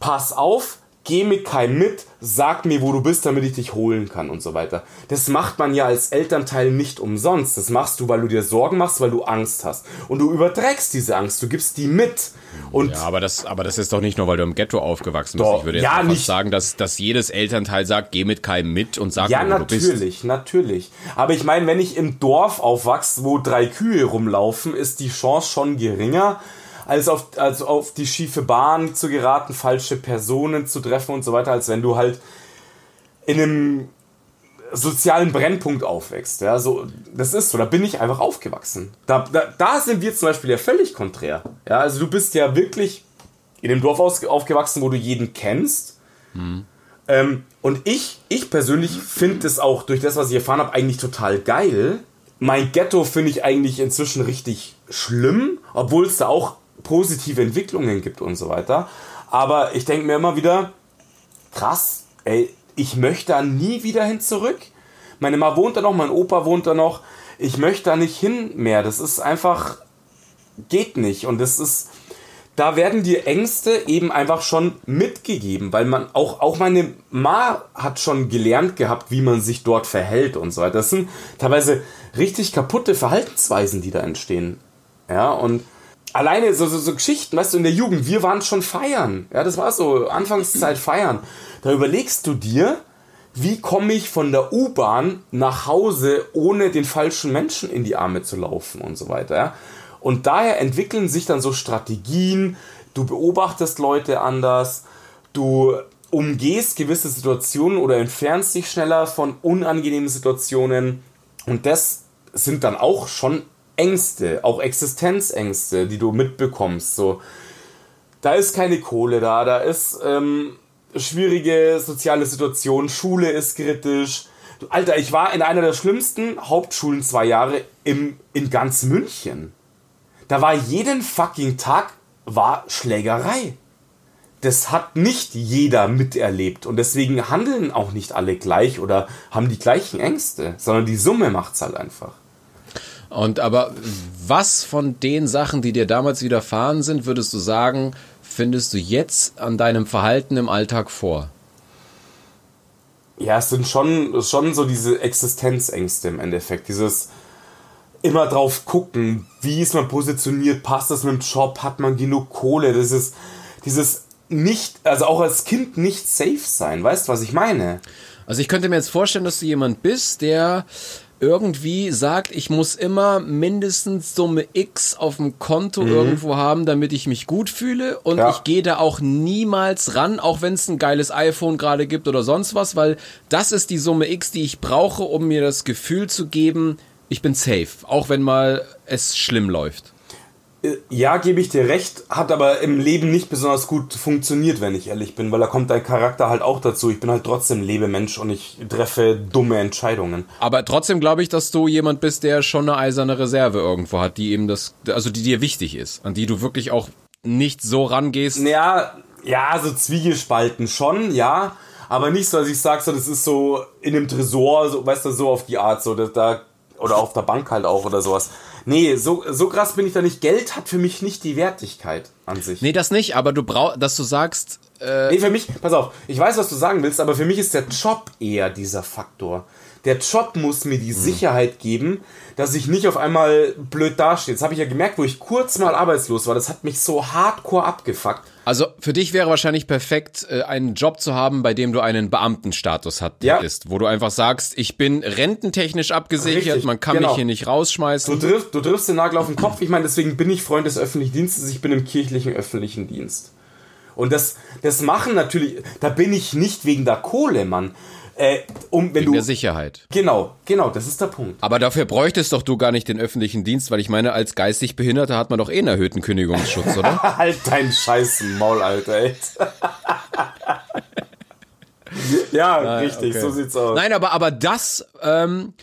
pass auf, geh mit keinem mit, sag mir, wo du bist, damit ich dich holen kann und so weiter. Das macht man ja als Elternteil nicht umsonst. Das machst du, weil du dir Sorgen machst, weil du Angst hast. Und du überträgst diese Angst, du gibst die mit. Und ja, aber das, aber das ist doch nicht nur, weil du im Ghetto aufgewachsen bist. Doch, ich würde jetzt ja, nicht sagen, dass, dass jedes Elternteil sagt, geh mit keinem mit und sag ja, mir, wo du bist. Ja, natürlich, natürlich. Aber ich meine, wenn ich im Dorf aufwachse, wo drei Kühe rumlaufen, ist die Chance schon geringer, als auf, als auf die schiefe Bahn zu geraten, falsche Personen zu treffen und so weiter, als wenn du halt in einem sozialen Brennpunkt aufwächst. Ja, so, das ist so, da bin ich einfach aufgewachsen. Da, da, da sind wir zum Beispiel ja völlig konträr. Ja, also du bist ja wirklich in dem Dorf aufgewachsen, wo du jeden kennst. Mhm. Ähm, und ich, ich persönlich finde es auch durch das, was ich erfahren habe, eigentlich total geil. Mein Ghetto finde ich eigentlich inzwischen richtig schlimm, obwohl es da auch positive Entwicklungen gibt und so weiter. Aber ich denke mir immer wieder, krass, ey, ich möchte da nie wieder hin zurück. Meine Ma wohnt da noch, mein Opa wohnt da noch. Ich möchte da nicht hin mehr. Das ist einfach, geht nicht. Und das ist, da werden die Ängste eben einfach schon mitgegeben, weil man auch, auch meine Ma hat schon gelernt gehabt, wie man sich dort verhält und so weiter. Das sind teilweise richtig kaputte Verhaltensweisen, die da entstehen. Ja, und alleine so, so, so Geschichten, weißt du, in der Jugend, wir waren schon feiern. Ja, das war so, Anfangszeit feiern. Da überlegst du dir, wie komme ich von der U-Bahn nach Hause, ohne den falschen Menschen in die Arme zu laufen und so weiter. Ja? Und daher entwickeln sich dann so Strategien, du beobachtest Leute anders, du umgehst gewisse Situationen oder entfernst dich schneller von unangenehmen Situationen. Und das sind dann auch schon Ängste, auch Existenzängste, die du mitbekommst. So, da ist keine Kohle da, da ist ähm, schwierige soziale Situation, Schule ist kritisch. Alter, ich war in einer der schlimmsten Hauptschulen zwei Jahre im, in ganz München. Da war jeden fucking Tag war Schlägerei. Das hat nicht jeder miterlebt und deswegen handeln auch nicht alle gleich oder haben die gleichen Ängste, sondern die Summe macht's halt einfach. Und aber was von den Sachen, die dir damals widerfahren sind, würdest du sagen, findest du jetzt an deinem Verhalten im Alltag vor? Ja, es sind schon, schon so diese Existenzängste im Endeffekt. Dieses immer drauf gucken, wie ist man positioniert, passt das mit dem Job, hat man genug Kohle, das ist dieses nicht, also auch als Kind nicht safe sein, weißt du, was ich meine? Also ich könnte mir jetzt vorstellen, dass du jemand bist, der irgendwie sagt, ich muss immer mindestens Summe X auf dem Konto mhm. irgendwo haben, damit ich mich gut fühle. Und ja. ich gehe da auch niemals ran, auch wenn es ein geiles iPhone gerade gibt oder sonst was, weil das ist die Summe X, die ich brauche, um mir das Gefühl zu geben, ich bin safe, auch wenn mal es schlimm läuft. Äh, ja, gebe ich dir recht, hat aber im Leben nicht besonders gut funktioniert, wenn ich ehrlich bin, weil da kommt dein Charakter halt auch dazu. Ich bin halt trotzdem Lebemensch und ich treffe dumme Entscheidungen. Aber trotzdem glaube ich, dass du jemand bist, der schon eine eiserne Reserve irgendwo hat, die eben das, also die dir wichtig ist, an die du wirklich auch nicht so rangehst. Ja, ja, so Zwiegespalten schon, ja. Aber nicht so, dass ich sage, so, das ist so in dem Tresor, so, weißt du, so auf die Art, so, dass da, oder auf der Bank halt auch oder sowas. Nee, so, so krass bin ich da nicht. Geld hat für mich nicht die Wertigkeit an sich. Nee, das nicht, aber du brauchst, dass du sagst, äh, Nee, für mich, pass auf, ich weiß, was du sagen willst, aber für mich ist der Job eher dieser Faktor. Der Job muss mir die Sicherheit geben, dass ich nicht auf einmal blöd dastehe. Das habe ich ja gemerkt, wo ich kurz mal arbeitslos war. Das hat mich so hardcore abgefuckt. Also für dich wäre wahrscheinlich perfekt, äh, einen Job zu haben, bei dem du einen Beamtenstatus hat, Ja. ist, wo du einfach sagst, ich bin rententechnisch abgesichert, Richtig, man kann genau. mich hier nicht Du rausschmeißen. triffst, du triffst den Nagel auf den Kopf. Ich meine, deswegen bin ich Freund des öffentlichen Dienstes. Ich bin im kirchlichen öffentlichen Dienst. Und das, das machen natürlich, da bin ich nicht wegen der Kohle, Mann. Äh, um, wenn Wegen du, der Sicherheit. genau, genau, das ist der Punkt. Aber dafür bräuchtest doch du gar nicht den öffentlichen Dienst, weil ich meine, als geistig Behinderter hat man doch eh einen erhöhten Kündigungsschutz, oder? Halt dein scheiß Maul, Alter, ey. ja, richtig, okay. so sieht's aus. Nein, aber, aber das ähm,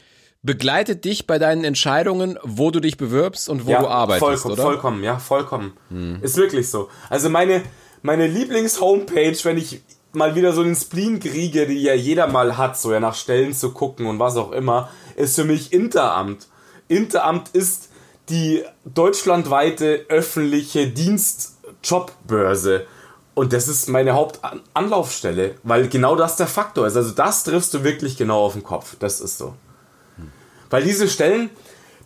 begleitet dich bei deinen Entscheidungen, wo du dich bewirbst und wo du arbeitest, vollkommen, oder? Vollkommen, ja, vollkommen. Ist wirklich so. Also meine, meine Lieblings-Homepage, wenn ich mal wieder so einen Spleen kriege, die ja jeder mal hat, so ja nach Stellen zu gucken und was auch immer, ist für mich Interamt. Interamt ist die deutschlandweite öffentliche Dienstjobbörse. Und das ist meine Hauptanlaufstelle, weil genau das der Faktor ist. Also das triffst du wirklich genau auf den Kopf. Das ist so. Weil diese Stellen,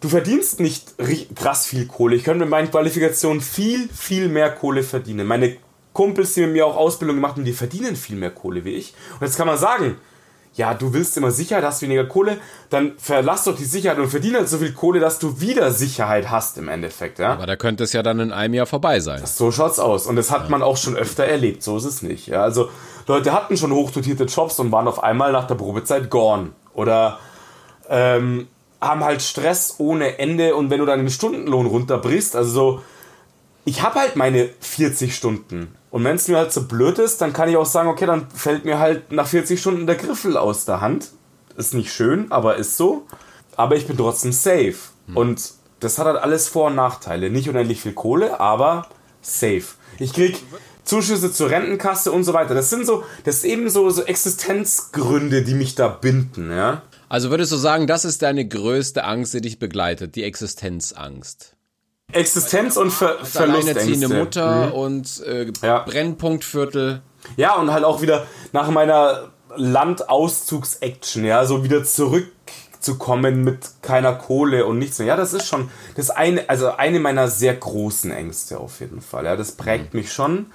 du verdienst nicht krass viel Kohle. Ich könnte mit meinen Qualifikationen viel, viel mehr Kohle verdienen. Meine Kumpels, die mit mir auch Ausbildung gemacht haben, die verdienen viel mehr Kohle wie ich. Und jetzt kann man sagen, ja, du willst immer Sicherheit, hast weniger Kohle, dann verlass doch die Sicherheit und verdiene halt so viel Kohle, dass du wieder Sicherheit hast im Endeffekt, ja. Aber da könnte es ja dann in einem Jahr vorbei sein. So schaut's aus. Und das hat man auch schon öfter erlebt. So ist es nicht. Ja, also Leute hatten schon hochdotierte Jobs und waren auf einmal nach der Probezeit gone. Oder ähm, haben halt Stress ohne Ende. Und wenn du dann den Stundenlohn runterbrichst, also so, ich habe halt meine 40 Stunden. Und wenn es mir halt so blöd ist, dann kann ich auch sagen, okay, dann fällt mir halt nach 40 Stunden der Griffel aus der Hand. Ist nicht schön, aber ist so. Aber ich bin trotzdem safe. Und das hat halt alles Vor- und Nachteile. Nicht unendlich viel Kohle, aber safe. Ich krieg Zuschüsse zur Rentenkasse und so weiter. Das sind so, das ist eben so, so Existenzgründe, die mich da binden, ja. Also würdest du sagen, das ist deine größte Angst, die dich begleitet, die Existenzangst. Existenz und Ver Verlustängste. Mutter und äh, Ja. Brennpunktviertel. Ja, und halt auch wieder nach meiner Landauszugs-Action, ja, so wieder zurückzukommen mit keiner Kohle und nichts mehr. Ja, das ist schon das eine, also eine meiner sehr großen Ängste auf jeden Fall. Ja, das prägt mich schon.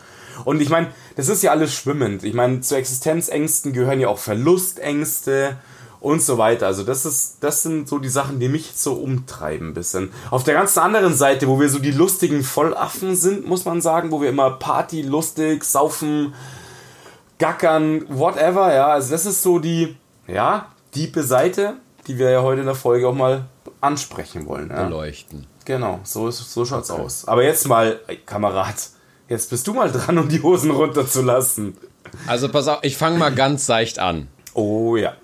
Und ich meine, das ist ja alles schwimmend. Ich meine, zu Existenzängsten gehören ja auch Verlustängste und so weiter. Also das ist, das sind so die Sachen, die mich so umtreiben ein bisschen. Auf der ganzen anderen Seite, wo wir so die lustigen Vollaffen sind, muss man sagen, wo wir immer Party, lustig, saufen, gackern, whatever, ja. Also das ist so die, ja, diepe Seite, die wir ja heute in der Folge auch mal ansprechen wollen. Ja. beleuchten. Genau, so, ist, so schaut's aus. Aber jetzt mal, Kamerad, jetzt bist du mal dran, um die Hosen runterzulassen. Also pass auf, ich fange mal ganz seicht an. Oh ja.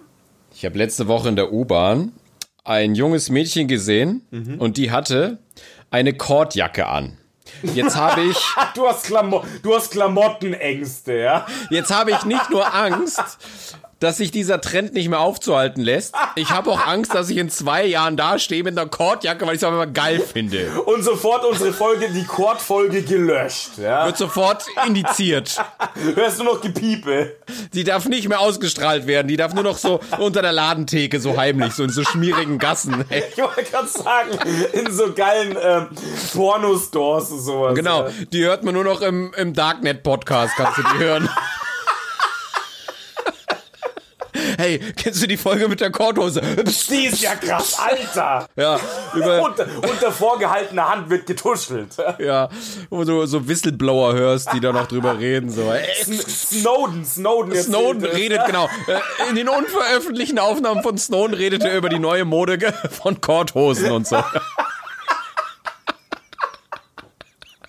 Ich habe letzte Woche in der U-Bahn ein junges Mädchen gesehen Mhm. und die hatte eine Kordjacke an. Jetzt habe ich, du hast, Klamo du hast Klamottenängste, ja? jetzt habe ich nicht nur Angst, dass sich dieser Trend nicht mehr aufzuhalten lässt. Ich habe auch Angst, dass ich in zwei Jahren dastehe mit einer Kordjacke, weil ich es einfach mal geil finde. Und sofort unsere Folge, die Chordfolge gelöscht, ja? Wird sofort indiziert. Hörst du noch Gepiepe? Die darf nicht mehr ausgestrahlt werden. Die darf nur noch so unter der Ladentheke so heimlich, so in so schmierigen Gassen. Ich wollte gerade sagen, in so geilen ähm, Porno-Stores und sowas. Genau, Ja. die hört man nur noch im, im Darknet-Podcast, kannst du die hören. Hey, kennst du die Folge mit der Korthose? Psst, Die ist ja krass, Alter! Ja, über, Unter, unter vorgehaltener Hand wird getuschelt. ja, wo du so Whistleblower hörst, die da noch drüber reden, so. Snowden, Snowden. Snowden das. redet, genau. äh, In den unveröffentlichten Aufnahmen von Snowden redet er über die neue Mode von Korthosen und so.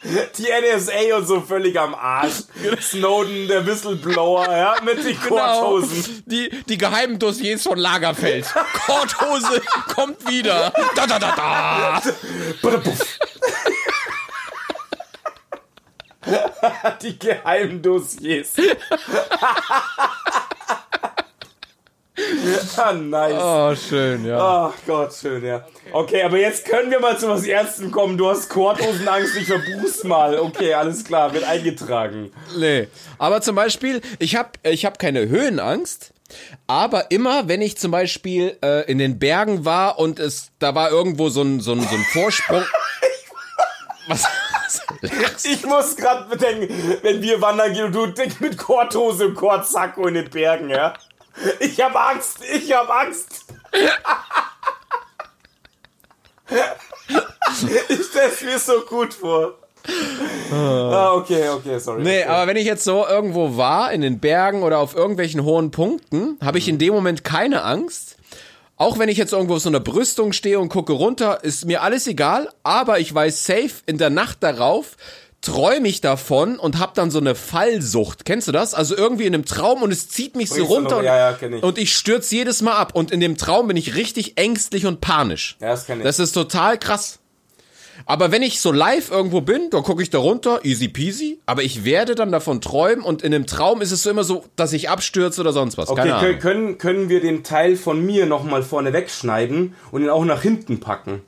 Die NSA und so völlig am Arsch. Snowden, der Whistleblower, ja, mit den Genau. Korthosen. Die, die geheimen Dossiers von Lagerfeld. Korthose kommt wieder. Da, da, da, da. Die Geheimdossiers. ah, nice. Oh, schön, ja. Ach Gott, schön, ja. Okay, aber jetzt können wir mal zu was Ernstem kommen. Du hast Korthosenangst, ich verbuch's mal. Okay, alles klar, wird eingetragen. Nee. Aber zum Beispiel, ich habe ich hab keine Höhenangst. Aber immer, wenn ich zum Beispiel äh, in den Bergen war und es, da war irgendwo so ein, so ein, so ein Vorsprung. Was? Ich muss gerade bedenken, wenn wir wandern gehen und du dick mit Korthose und Kortsacko in den Bergen, ja? Ich hab Angst, ich hab Angst. ich stell's mir so gut vor. Ah, okay, okay, sorry. Nee, okay. aber wenn ich jetzt so irgendwo war, in den Bergen oder auf irgendwelchen hohen Punkten, habe ich in dem Moment keine Angst. Auch wenn ich jetzt irgendwo auf so einer Brüstung stehe und gucke runter, ist mir alles egal, aber ich weiß safe, in der Nacht darauf träume ich davon und hab dann so eine Fallsucht. Kennst du das? Also irgendwie in einem Traum und es zieht mich so runter und, ja, ja, kenn ich. und ich stürze jedes Mal ab. Und in dem Traum bin ich richtig ängstlich und panisch. Ja, das kenn ich. Das ist total krass. Aber wenn ich so live irgendwo bin, dann gucke ich da runter, easy peasy, aber ich werde dann davon träumen und in dem Traum ist es so immer so, dass ich abstürze oder sonst was. Okay, Keine Ahnung. können, können wir den Teil von mir nochmal vorne wegschneiden und ihn auch nach hinten packen?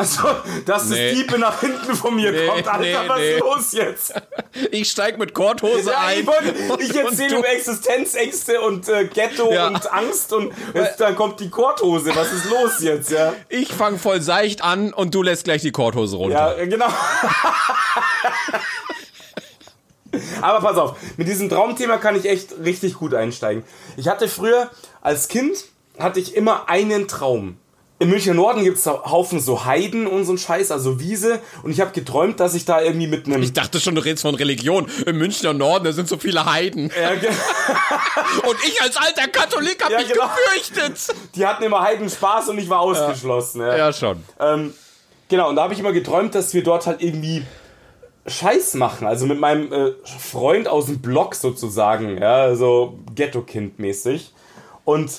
Also, dass Nee. das Diepe nach hinten von mir Nee, kommt. Alter, nee, was ist los jetzt? Ich steig mit Korthose Ja, ein. ich, wollte, ich erzähle über Existenzängste und äh, Ghetto Ja. und Angst und jetzt, dann kommt die Korthose. Was ist los jetzt, ja? Ich fang voll seicht an und du lässt gleich die Korthose runter. Ja, genau. Aber pass auf, mit diesem Traumthema kann ich echt richtig gut einsteigen. Ich hatte früher als Kind hatte ich immer einen Traum. Im Münchner Norden gibt es Haufen so Heiden und so ein Scheiß, also Wiese. Und ich habe geträumt, dass ich da irgendwie mit einem. Ich dachte schon, du redest von Religion. Im Münchner Norden, da sind so viele Heiden. Ja, Und ich als alter Katholik hab Ja, mich genau. gefürchtet. die hatten immer Heiden Spaß und ich war ausgeschlossen. Ja. Ja, schon. Ähm, genau, und da habe ich immer geträumt, dass wir dort halt irgendwie Scheiß machen. Also mit meinem äh, Freund aus dem Block sozusagen, ja, so Ghetto-Kind mäßig. Und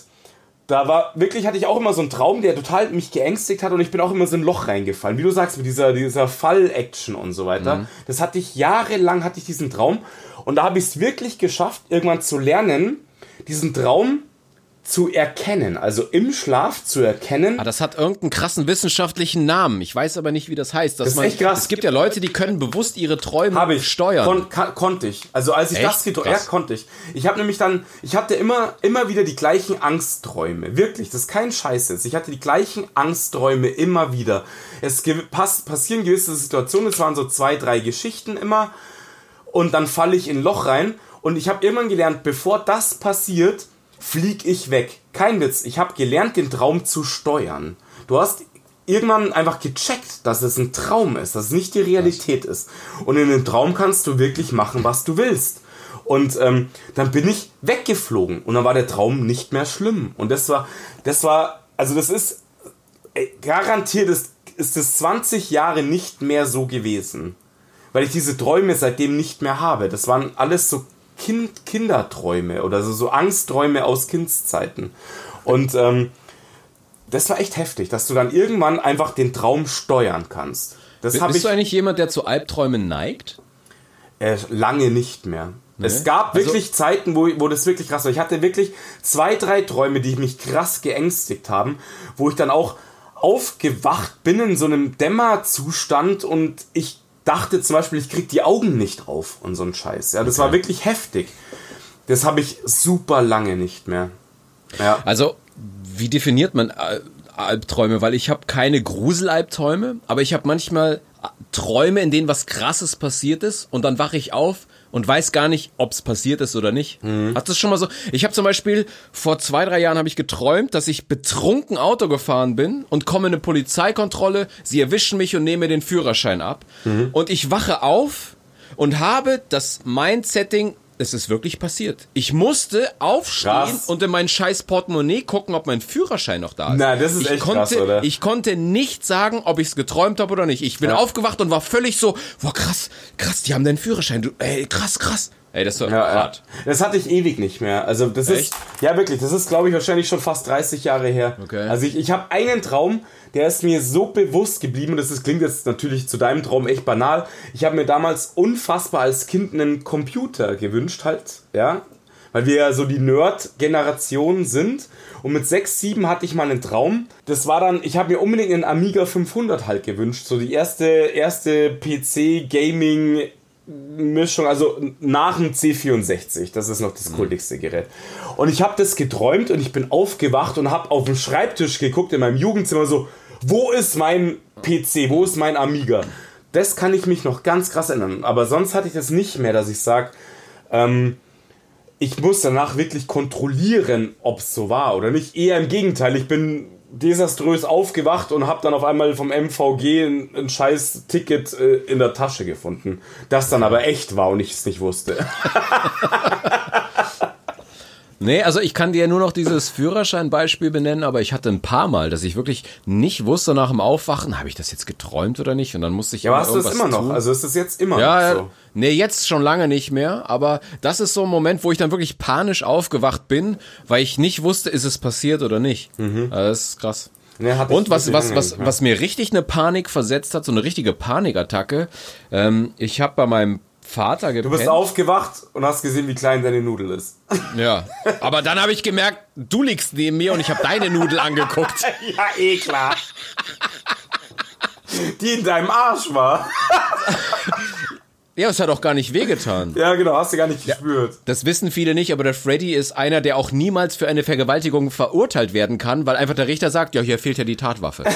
da war wirklich, hatte ich auch immer so einen Traum, der total mich geängstigt hat und ich bin auch immer so in ein Loch reingefallen. Wie du sagst, mit dieser, dieser Fall-Action und so weiter. Das hatte ich jahrelang, hatte ich diesen Traum. Und da habe ich es wirklich geschafft, irgendwann zu lernen, diesen Traum zu erkennen. Also im Schlaf zu erkennen. Ah, das hat irgendeinen krassen wissenschaftlichen Namen. Ich weiß aber nicht, wie das heißt. Dass ist man, echt krass. Es gibt ja Leute, die können bewusst ihre Träume Habe ich. steuern. Kon konnte ich. Also als ich Echt? das geträumt ja, konnte ich. Ich habe nämlich dann, ich hatte immer, immer wieder die gleichen Angstträume. Wirklich, das ist kein Scheiß jetzt. Ich hatte die gleichen Angstträume immer wieder. Es pass passieren gewisse Situationen, es waren so zwei, drei Geschichten immer. Und dann falle ich in ein Loch rein. Und ich habe irgendwann gelernt, bevor das passiert, flieg ich weg. Kein Witz. Ich habe gelernt, den Traum zu steuern. Du hast irgendwann einfach gecheckt, dass es ein Traum ist, dass es nicht die Realität ist. Und in dem Traum kannst du wirklich machen, was du willst. Und ähm, dann bin ich weggeflogen und dann war der Traum nicht mehr schlimm. Und das war, das war, also das ist ey, garantiert ist, ist es 20 Jahre nicht mehr so gewesen. Weil ich diese Träume seitdem nicht mehr habe. Das waren alles so kind, Kinderträume oder so, so Angstträume aus Kindszeiten. Und ähm, das war echt heftig, dass du dann irgendwann einfach den Traum steuern kannst. Das Bist ich du eigentlich jemand, der zu Albträumen neigt? äh, lange nicht mehr. Es gab Also- wirklich Zeiten, wo, wo das wirklich krass war. Ich hatte wirklich zwei, drei Träume, die mich krass geängstigt haben, wo ich dann auch aufgewacht bin in so einem Dämmerzustand und ich dachte zum Beispiel, ich krieg die Augen nicht auf und so ein Scheiß. Ja, das war wirklich heftig. Das habe ich super lange nicht mehr. Ja. Also, wie definiert man Al- Albträume? Weil ich habe keine Gruselalbträume, aber ich habe manchmal äh, Träume, in denen was Krasses passiert ist und dann wache ich auf und weiß gar nicht, ob es passiert ist oder nicht. Hat das schon mal so? Ich habe zum Beispiel vor zwei, drei Jahren habe ich geträumt, dass ich betrunken Auto gefahren bin und komme in eine Polizeikontrolle, sie erwischen mich und nehmen mir den Führerschein ab. Und ich wache auf und habe das Mindsetting, es ist wirklich passiert. Ich musste aufstehen Krass. und in mein scheiß Portemonnaie gucken, ob mein Führerschein noch da ist. Na, das ist ich echt konnte, krass, oder? Ich konnte nicht sagen, ob ich es geträumt habe oder nicht. Ich bin Ja. aufgewacht und war völlig so, boah, krass, krass, die haben deinen Führerschein. Du, ey, krass, krass. Ey, das Ja, ja. hart. Das hatte ich ewig nicht mehr. Also das Echt? ist ja wirklich, das ist glaube ich wahrscheinlich schon fast 30 Jahre her. Okay. Also ich, ich habe einen Traum, der ist mir so bewusst geblieben. Das ist, klingt jetzt natürlich zu deinem Traum echt banal. Ich habe mir damals unfassbar als Kind einen Computer gewünscht halt, ja, weil wir ja so die Nerd-Generation sind. Und mit 6, 7 hatte ich mal einen Traum. Das war dann, ich habe mir unbedingt einen Amiga 500 halt gewünscht. So die erste, erste PC-Gaming- Mischung, also nach dem C64, das ist noch das kultigste Gerät. Und ich habe das geträumt und ich bin aufgewacht und habe auf den Schreibtisch geguckt in meinem Jugendzimmer so, wo ist mein PC, wo ist mein Amiga? Das kann ich mich noch ganz krass erinnern, aber sonst hatte ich das nicht mehr, dass ich sage, ähm, ich muss danach wirklich kontrollieren, ob es so war oder nicht. Eher im Gegenteil, ich bin desaströs aufgewacht und habe dann auf einmal vom MVG ein, ein scheiß Ticket äh, in der Tasche gefunden, das dann aber echt war und ich es nicht wusste. Nee, also ich kann dir nur noch dieses Führerscheinbeispiel benennen, aber ich hatte ein paar Mal, dass ich wirklich nicht wusste nach dem Aufwachen, habe ich das jetzt geträumt oder nicht? Und dann musste ich Ja, aber hast du das irgendwas immer noch? tun. Also ist das jetzt immer Ja, noch so? nee, jetzt schon lange nicht mehr, aber das ist so ein Moment, wo ich dann wirklich panisch aufgewacht bin, weil ich nicht wusste, ist es passiert oder nicht. Also das ist krass. Nee, Und was, was, was, was mir richtig eine Panik versetzt hat, so eine richtige Panikattacke, ähm, ich habe bei meinem Vater gepennt. Du bist aufgewacht und hast gesehen, wie klein deine Nudel ist. Ja, aber dann habe ich gemerkt, du liegst neben mir und ich habe deine Nudel angeguckt. ja, eh klar. Die in deinem Arsch war. Ja, es hat auch gar nicht wehgetan. Ja, genau, hast du gar nicht gespürt. Das wissen viele nicht, aber der Freddy ist einer, der auch niemals für eine Vergewaltigung verurteilt werden kann, weil einfach der Richter sagt, ja, hier fehlt ja die Tatwaffe.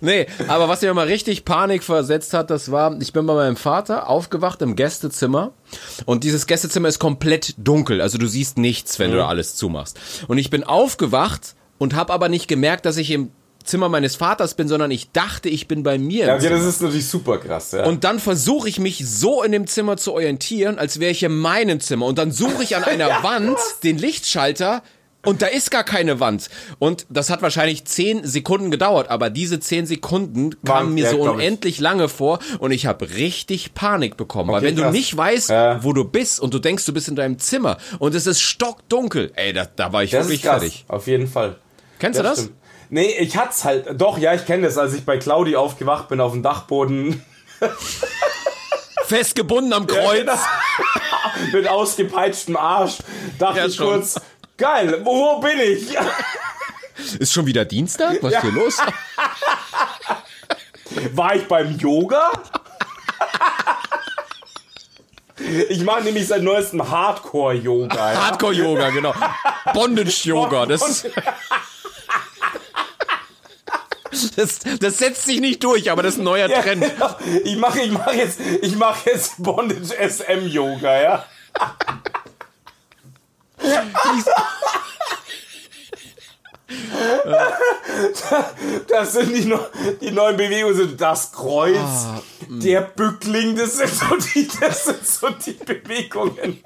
nee, aber was mir mal richtig Panik versetzt hat, das war, ich bin bei meinem Vater aufgewacht im Gästezimmer und dieses Gästezimmer ist komplett dunkel, also du siehst nichts, wenn du da alles zumachst. Und ich bin aufgewacht und habe aber nicht gemerkt, dass ich im Zimmer meines Vaters bin, sondern ich dachte, ich bin bei mir. Ja, okay, das ist natürlich super krass, ja. Und dann versuche ich mich so in dem Zimmer zu orientieren, als wäre ich in meinem Zimmer. Und dann suche ich an einer Ja, Wand was? den Lichtschalter und da ist gar keine Wand. Und das hat wahrscheinlich zehn Sekunden gedauert, aber diese zehn Sekunden kamen mir ja, so ich. unendlich lange vor und ich habe richtig Panik bekommen. Weil Okay, wenn du krass. nicht weißt, Ja. wo du bist und du denkst, du bist in deinem Zimmer und es ist stockdunkel, ey, da, da war ich das wirklich fertig. auf jeden Fall. Kennst du das? stimmt. Nee, ich hat's halt. Doch, ja, ich kenne das, als ich bei Claudi aufgewacht bin auf dem Dachboden Festgebunden am Kreuz. genau. mit ausgepeitschtem Arsch. Dachte Ja, ich kurz, geil, wo bin ich? Ist schon wieder Dienstag? Was ist hier los? War ich beim Yoga? Ich mache nämlich seit neuestem Hardcore-Yoga. Ja. Hardcore-Yoga, genau. Bondage-Yoga. Das, das, das setzt sich nicht durch, aber das ist ein neuer Trend. Ich mache ich mach jetzt, ich mach jetzt Bondage SM Yoga, ja. Das sind die, die neuen Bewegungen, sind das Kreuz, Ah, der Bückling, das sind so die, das sind so die Bewegungen.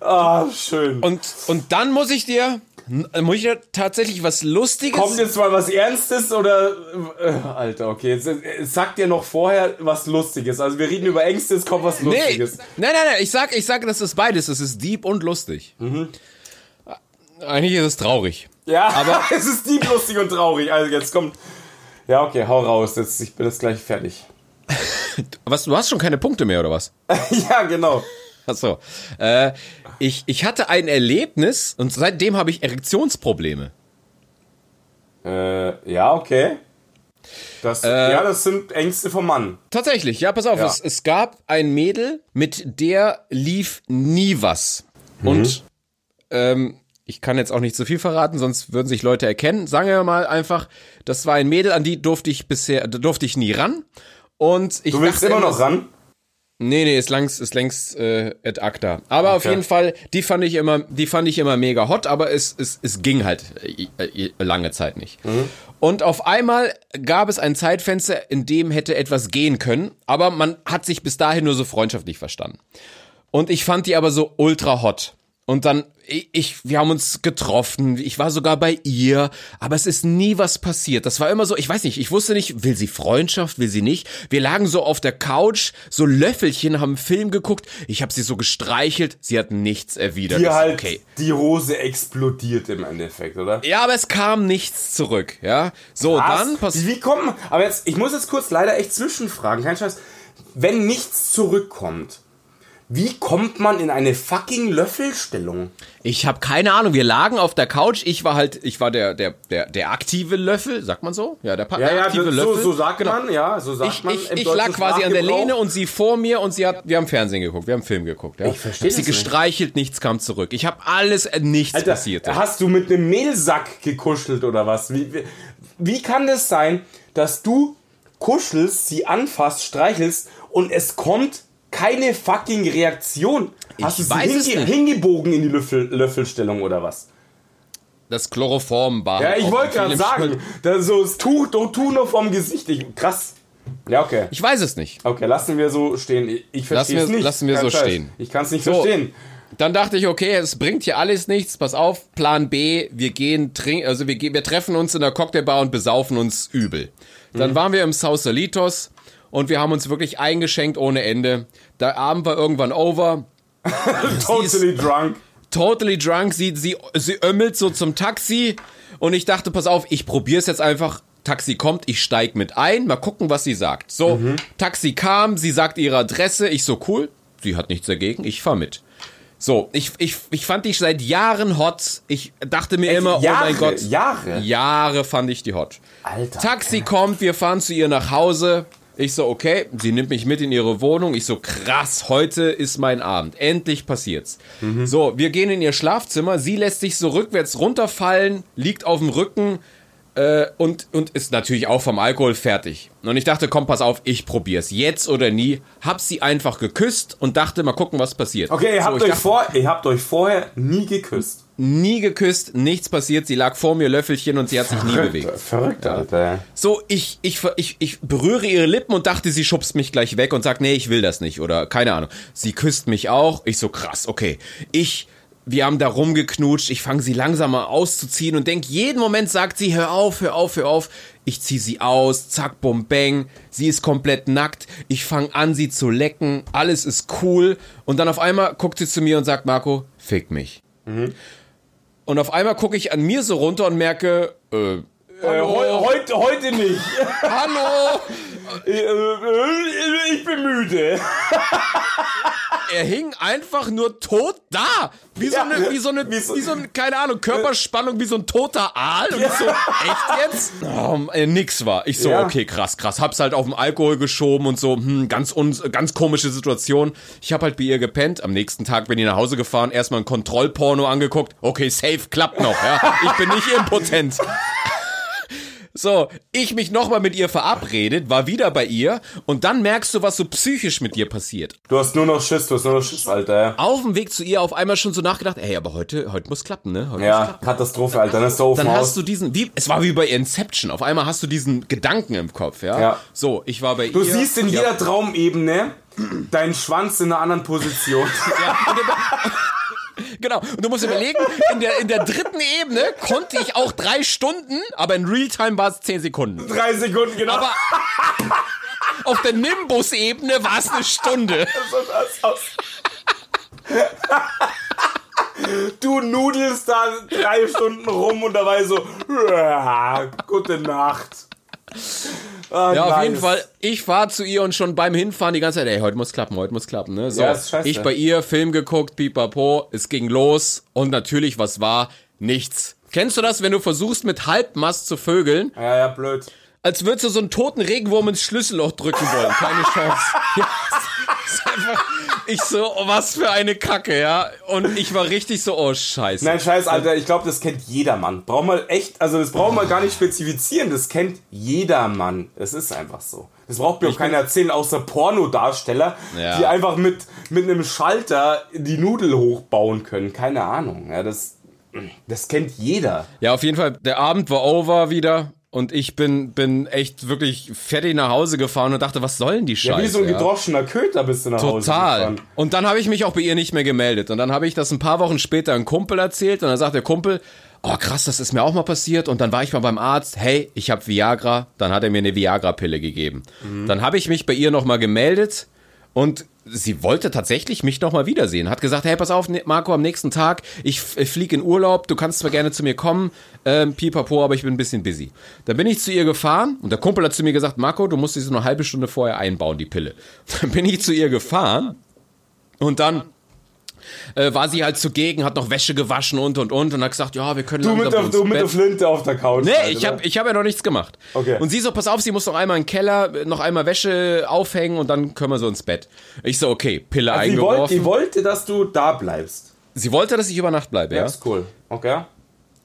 Ah, schön. Und, und dann muss ich dir, muss ich tatsächlich was Lustiges. Kommt jetzt mal was Ernstes oder. Äh, Alter, okay. Jetzt, äh, sag dir noch vorher was Lustiges. Also, wir reden über Ängste, es kommt was nee, nein, Lustiges. nein, nein, ich sag, ich sag, das ist beides. Das ist deep und lustig. Mhm. Eigentlich ist es traurig. Ja, Aber- es ist deep, lustig und traurig. Also, jetzt kommt. Ja, okay, hau raus. Jetzt, ich bin jetzt gleich fertig. Was, du hast schon keine Punkte mehr, oder was? ja, genau. Achso. Äh, ich, ich hatte ein Erlebnis und seitdem habe ich Erektionsprobleme. Äh, ja, okay. Das, ja, das sind Ängste vom Mann. Tatsächlich, ja, pass auf, Ja. Es, es gab ein Mädel, mit der lief nie was. Und ähm, ich kann jetzt auch nicht zu viel verraten, sonst würden sich Leute erkennen. Sagen wir mal einfach, das war ein Mädel, an die durfte ich bisher, durfte ich nie ran. Und ich Du willst immer noch ran? Nee, nee, ist längst, ist längst äh, ad acta. Aber auf Okay. jeden Fall, die fand ich immer, die fand ich immer mega hot, aber es, es, es ging halt äh, äh, lange Zeit nicht. Und auf einmal gab es ein Zeitfenster, in dem hätte etwas gehen können, aber man hat sich bis dahin nur so freundschaftlich verstanden. Und ich fand die aber so ultra hot. Und dann, ich, wir haben uns getroffen, ich war sogar bei ihr, aber es ist nie was passiert. Das war immer so, ich weiß nicht, ich wusste nicht, will sie Freundschaft, will sie nicht. Wir lagen so auf der Couch, so Löffelchen, haben einen Film geguckt, ich habe sie so gestreichelt, sie hat nichts erwidert. So, halt okay. die Hose explodiert im Endeffekt, oder? Ja, aber es kam nichts zurück, ja. So, Was? dann pass Wie kommt man, aber jetzt, ich muss jetzt kurz leider echt zwischenfragen, kein Scheiß. Wenn nichts zurückkommt, wie kommt man in eine fucking Löffelstellung? Ich habe keine Ahnung. Wir lagen auf der Couch. Ich war halt, ich war der der der der aktive Löffel, sagt man so? Ja, der, pa- Ja, der ja, aktive so, Löffel. so sagt Genau. man, ja, so sagt Ich, man. ich, im ich lag quasi an der. Lehne und sie vor mir und sie hat, wir haben Fernsehen geguckt, wir haben Film geguckt. Ja. Ich versteh hab sie nicht. gestreichelt, nichts kam zurück. Ich habe alles, äh, nichts Alter, passiert. hast du mit einem Mehlsack gekuschelt oder was? Wie, wie, wie kann das sein, dass du kuschelst, sie anfasst, streichelst und es kommt keine fucking Reaktion? Hast Ich du weiß es hinge nicht. hingebogen in die Löffel, Löffelstellung oder was? Das Chloroform war. Ja, ich wollte gerade sagen, Schuld. da so das Tuch, do, Tuch noch vom Gesicht. Ich, krass. Ja, okay. Ich weiß es nicht. Okay, lassen wir so stehen. Ich- verstehe es nicht. lassen wir Kein so Scheiß. stehen. Ich kann es nicht So. verstehen. Dann dachte ich, okay, es bringt hier alles nichts. Pass auf, Plan B, wir gehen trinken, also wir, gehen, wir treffen uns in der Cocktailbar und besaufen uns übel. Dann waren wir im Sausalitos und wir haben uns wirklich eingeschenkt ohne Ende. Der Abend war irgendwann over. Totally drunk. Totally drunk, sie, sie, sie ömmelt so zum Taxi und ich dachte, pass auf, ich probier's jetzt einfach. Taxi kommt, ich steig mit ein, mal gucken, was sie sagt. So, Taxi kam, sie sagt ihre Adresse, ich so cool, sie hat nichts dagegen, ich fahr mit. So, ich, ich, ich fand die seit Jahren hot. Ich dachte mir immer, Jahre, oh mein Gott. Jahre? Jahre fand ich die hot. Alter. Taxi kommt, wir fahren zu ihr nach Hause. Ich so, okay, sie nimmt mich mit in ihre Wohnung. Ich so, krass, heute ist mein Abend. Endlich passiert's. So, wir gehen in ihr Schlafzimmer. Sie lässt sich so rückwärts runterfallen, liegt auf dem Rücken äh, und, und ist natürlich auch vom Alkohol fertig. Und ich dachte, komm, pass auf, ich probier's. Jetzt oder nie. Hab sie einfach geküsst und dachte, mal gucken, was passiert. Okay, ihr so, habt, ich euch dachte, vor, ihr habt euch vorher nie geküsst. Nie geküsst, nichts passiert. Sie lag vor mir, Löffelchen und sie hat sich nie bewegt. Verrückt, Alter. So, ich, ich, ich, ich berühre ihre Lippen und dachte, sie schubst mich gleich weg und sagt, nee, ich will das nicht oder keine Ahnung. Sie küsst mich auch. Ich so, krass, okay. Ich, wir haben da rumgeknutscht. Ich fange sie langsam mal auszuziehen und denk, jeden Moment sagt sie, hör auf, hör auf, hör auf. Ich zieh sie aus, zack, bum, bang. Sie ist komplett nackt. Ich fange an, sie zu lecken. Alles ist cool. Und dann auf einmal guckt sie zu mir und sagt, Marco, fick mich. Und auf einmal gucke ich an mir so runter und merke, äh, Äh, heu, heute, heute nicht. hallo, Äh, äh, ich bin müde. er hing einfach nur tot da. Wie so Ja, eine, wie so eine, wie so- wie so eine, keine Ahnung, Körperspannung, wie so ein toter Aal. Und ich so, echt jetzt? Oh, äh, nix war. Ich so, Ja. okay, krass, krass. Hab's halt auf den Alkohol geschoben und so, hm, ganz, un, ganz komische Situation. Ich hab halt bei ihr gepennt. Am nächsten Tag bin ich nach Hause gefahren, erstmal ein Kontrollporno angeguckt. Okay, safe, klappt noch, ja. Ich bin nicht impotent. So, ich mich nochmal mit ihr verabredet, war wieder bei ihr und dann merkst du, was so psychisch mit dir passiert. Du hast nur noch Schiss, du hast nur noch Schiss, Alter. Auf dem Weg zu ihr auf einmal schon so nachgedacht, ey, aber heute, heute muss klappen, ne? Heute Ja, klappen. Katastrophe, Alter. Dann ist der Ofen Dann aus. hast du diesen, wie, es war wie bei Inception, auf einmal hast du diesen Gedanken im Kopf, ja? Ja. So, ich war bei Du ihr. siehst in ja, jeder Traumebene deinen Schwanz in einer anderen Position. Genau, und du musst überlegen, in der, in der dritten Ebene konnte ich auch drei Stunden, aber in Realtime war es zehn Sekunden. Drei Sekunden, genau. Aber auf der Nimbus-Ebene war es eine Stunde. so. Du nudelst da drei Stunden rum und dabei so, gute Nacht. Ah, Ja, auf nice. jeden Fall. Ich fahre zu ihr und schon beim Hinfahren die ganze Zeit, ey, heute muss klappen, heute muss klappen, ne? So, Ja, ich bei ihr, Film geguckt, pipapo, es ging los und natürlich, was war? Nichts. Kennst du das, wenn du versuchst, mit Halbmast zu vögeln, Ja, ja, blöd. als würdest du so einen toten Regenwurm ins Schlüsselloch drücken wollen? Keine Chance. Ja, ist einfach, ich so, oh, was für eine Kacke, ja? Und ich war richtig so, oh, scheiße. Nein, scheiß, Alter, ich glaube, das kennt jeder Mann. Braucht man echt, also das braucht man gar nicht spezifizieren, das kennt jeder Mann. Es ist einfach so. Das braucht mir auch keiner erzählen, außer Pornodarsteller, Ja. die einfach mit, mit einem Schalter die Nudel hochbauen können. Keine Ahnung. Ja, das, das kennt jeder. Ja, auf jeden Fall, der Abend war over wieder und ich bin, bin echt wirklich fertig nach Hause gefahren und dachte, was sollen die Scheiße? Ja, wie so ein gedroschener Köter bist du nach Hause Total. gefahren. Und dann habe ich mich auch bei ihr nicht mehr gemeldet. Und dann habe ich das ein paar Wochen später einem Kumpel erzählt und dann sagt der Kumpel, oh krass, das ist mir auch mal passiert. Und dann war ich mal beim Arzt, hey, ich habe Viagra. Dann hat er mir eine Viagra-Pille gegeben. Dann habe ich mich bei ihr nochmal gemeldet und sie wollte tatsächlich mich nochmal wiedersehen. Hat gesagt, hey, pass auf, ne- Marco, am nächsten Tag, ich, fliege in Urlaub, du kannst zwar gerne zu mir kommen, ähm, pipapo, aber ich bin ein bisschen busy. Dann bin ich zu ihr gefahren und der Kumpel hat zu mir gesagt, Marco, du musst sie so eine halbe Stunde vorher einbauen, die Pille. Dann bin ich zu ihr gefahren und dann äh, war sie halt zugegen, hat noch Wäsche gewaschen und und und und hat gesagt, ja, wir können Du mit, der, du mit der Flinte auf der Couch. Nee, halt, ich habe ich hab ja noch nichts gemacht. Okay. Und sie so, pass auf, sie muss noch einmal in den Keller, noch einmal Wäsche aufhängen und dann können wir so ins Bett. Ich so, okay, Pille Also die, wollte, eingeworfen. die wollte, dass du da bleibst. sie wollte, dass ich über Nacht bleibe, ja? Das ist cool. Okay.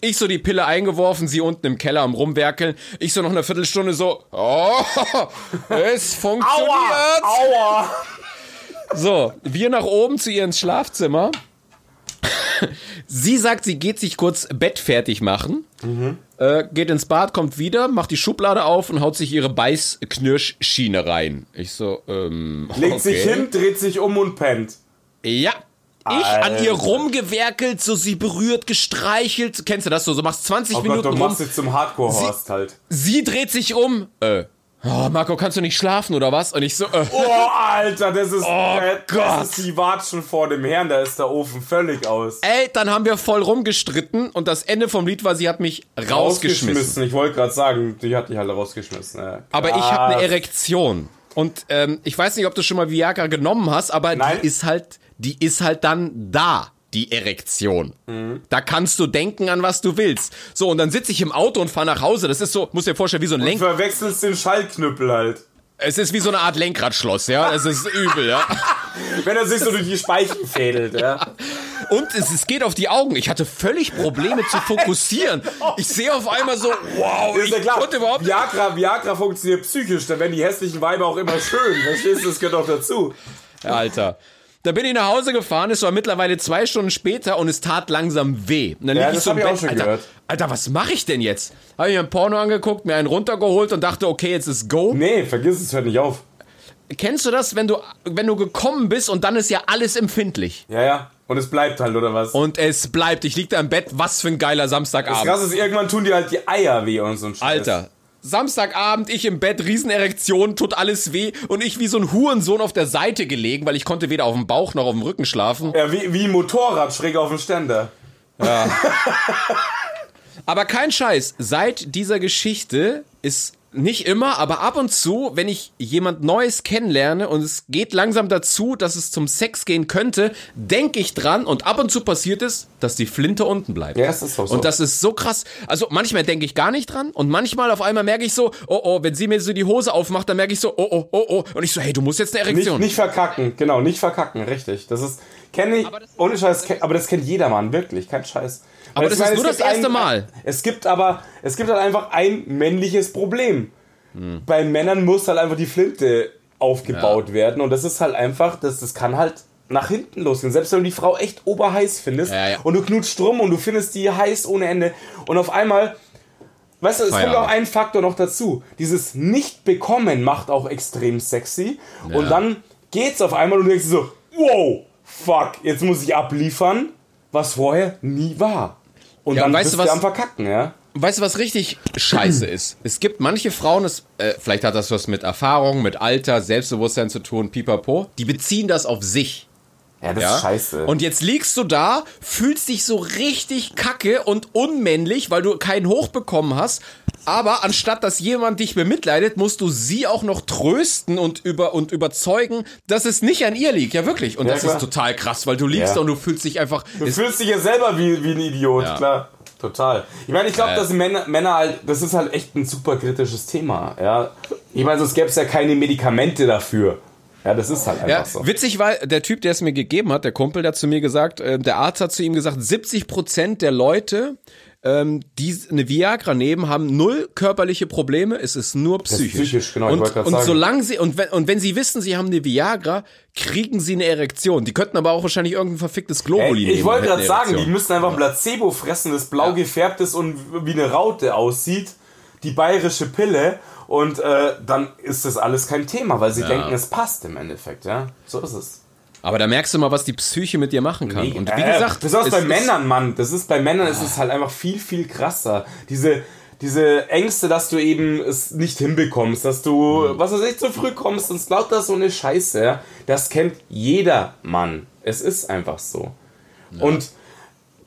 Ich so die Pille eingeworfen, sie unten im Keller am rumwerkeln. Ich so noch eine Viertelstunde so, oh, es funktioniert. Aua! So, wir nach oben zu ihr ins Schlafzimmer. Sie sagt, sie geht sich kurz Bett fertig machen, äh, geht ins Bad, kommt wieder, macht die Schublade auf und haut sich ihre Beißknirschschiene rein. Ich so, ähm, Legt okay. sich hin, dreht sich um und pennt. Ja. Ich an ihr Alter. rumgewerkelt, so sie berührt, gestreichelt. Kennst du das so? So machst 20 Oh Gott, Minuten du rum. machst dich zum Hardcore-Horst halt. Sie dreht sich um. Äh. Oh, Marco, kannst du nicht schlafen oder was? Und ich so, äh. Oh, Alter, das ist, äh, Gott. das ist die Watschen vor dem Herrn, da ist der Ofen völlig aus. Ey, dann haben wir voll rumgestritten und das Ende vom Lied war, sie hat mich rausgeschmissen. Ich wollte gerade sagen, die hat dich halt rausgeschmissen. Ja. Aber ich habe eine. Erektion. Und ähm, ich weiß nicht, ob du schon mal Viagra genommen hast, aber Nein. die ist halt, die ist halt dann da, die Erektion. Mhm. Da kannst du denken an was du willst. So, und dann sitze ich im Auto und fahre nach Hause. Das ist so, muss dir vorstellen, wie so ein Du Lenk. verwechselst den Schallknüppel halt. Es ist wie so eine Art Lenkradschloss, ja. Es ist übel, ja. Wenn er sich so durch die Speichen fädelt, ja. Und es, es geht auf die Augen. Ich hatte völlig Probleme zu fokussieren. Ich sehe auf einmal so, wow, Ist ich ja klar. konnte überhaupt Viagra, Viagra funktioniert psychisch, dann werden die hässlichen Weiber auch immer schön. Verstehst du, das gehört doch dazu. Alter. Da bin ich nach Hause gefahren, es war mittlerweile zwei Stunden später und es tat langsam weh. Und dann Ja, lieg das so hab im ich auch Bett, schon Alter, gehört. Alter, was mache ich denn jetzt? Habe ich mir ein Porno angeguckt, mir einen runtergeholt und dachte, okay, jetzt ist Go. Nee, vergiss es, hört nicht auf. Kennst du das, wenn du, wenn du gekommen bist und dann ist ja alles empfindlich? Ja, ja. Und es bleibt halt, oder was? Und es bleibt, ich lieg da im Bett, was für ein geiler das Samstagabend. Krasse ist, irgendwann tun dir halt die Eier weh und so ein Scheiß. Alter. Samstagabend, ich im Bett, Riesenerektion, tut alles weh und ich wie so ein Hurensohn auf der Seite gelegen, weil ich konnte weder auf dem Bauch noch auf dem Rücken schlafen. Ja, wie, wie ein Motorrad schräg auf dem Ständer. Aber kein Scheiß, seit dieser Geschichte ist nicht immer, aber ab und zu, wenn ich jemand Neues kennenlerne und es geht langsam dazu, dass es zum Sex gehen könnte, denke ich dran und ab und zu passiert es, dass die Flinte unten bleibt. Ja, es ist so. Und das ist so krass. Also manchmal denke ich gar nicht dran und manchmal auf einmal merke ich so, oh oh, wenn sie mir so die Hose aufmacht, dann merke ich so, oh oh, oh oh. Und ich so, hey, du musst jetzt eine Nicht, Erektion. nicht verkacken, genau, nicht verkacken, richtig. Das ist, kenne ich, ohne Scheiß, kenn, aber das kennt jeder Mann, wirklich, kein Scheiß. Aber das ist nur es das erste Mal. Es gibt aber, es gibt halt einfach ein männliches Problem. Hm. Bei Männern muss halt einfach die Flinte aufgebaut werden und das ist halt einfach, das, das kann halt nach hinten losgehen. Selbst wenn du die Frau echt oberheiß findest Ja, ja. und du knutschst rum und du findest die heiß ohne Ende und auf einmal Weißt du, es kommt Feierabend. auch ein Faktor noch dazu. Dieses Nicht-Bekommen macht auch extrem sexy. Und dann geht's auf einmal und du denkst so, wow, fuck, jetzt muss ich abliefern, was vorher nie war. Und Ja, dann und weißt du du was- am Verkacken, ja? Weißt du, was richtig scheiße ist? Es gibt manche Frauen, das, äh, vielleicht hat das was mit Erfahrung, mit Alter, Selbstbewusstsein zu tun, pipapo, die beziehen das auf sich. Ja, das Ja? ist scheiße. Und jetzt liegst du da, fühlst dich so richtig kacke und unmännlich, weil du keinen Hoch bekommen hast. Aber anstatt dass jemand dich bemitleidet, musst du sie auch noch trösten und, über, und überzeugen, dass es nicht an ihr liegt. Ja, wirklich. Und Ja, das klar. ist total krass, weil du liegst Ja. und du fühlst dich einfach. du fühlst dich ja selber wie, wie ein Idiot, Ja. klar. Total. Ich meine, ich glaube, dass Männer, Männer halt, das ist halt echt ein super kritisches Thema, ja. Ich meine, sonst gäbe es ja keine Medikamente dafür. Ja, das ist halt einfach Ja, so. witzig war, der Typ, der es mir gegeben hat, der Kumpel, der hat zu mir gesagt, äh, der Arzt hat zu ihm gesagt, 70 Prozent der Leute, ähm, die eine Viagra nehmen, haben null körperliche Probleme, es ist nur psychisch. psychisch, genau, ich und, grad und sagen. solange sie, und wenn, und wenn sie wissen, sie haben eine Viagra, kriegen sie eine Erektion. Die könnten aber auch wahrscheinlich irgendein verficktes Globuli nehmen. ich wollte gerade sagen, die müssen einfach ein Placebo fressen, das blau gefärbt ist und wie eine Raute aussieht. die bayerische Pille und äh, dann ist das alles kein Thema, weil sie Ja. denken, es passt im Endeffekt, ja. So ist es. Aber da merkst du mal, was die Psyche mit dir machen kann. Und wie Äh, gesagt, besonders es bei ist- Männern, Mann, das ist bei Männern ist es halt einfach viel, viel krasser. Diese, diese Ängste, dass du eben es nicht hinbekommst, dass du, Mhm. was weiß ich, zu früh kommst und lauter so eine Scheiße, ja, das kennt jeder Mann. Es ist einfach so. Und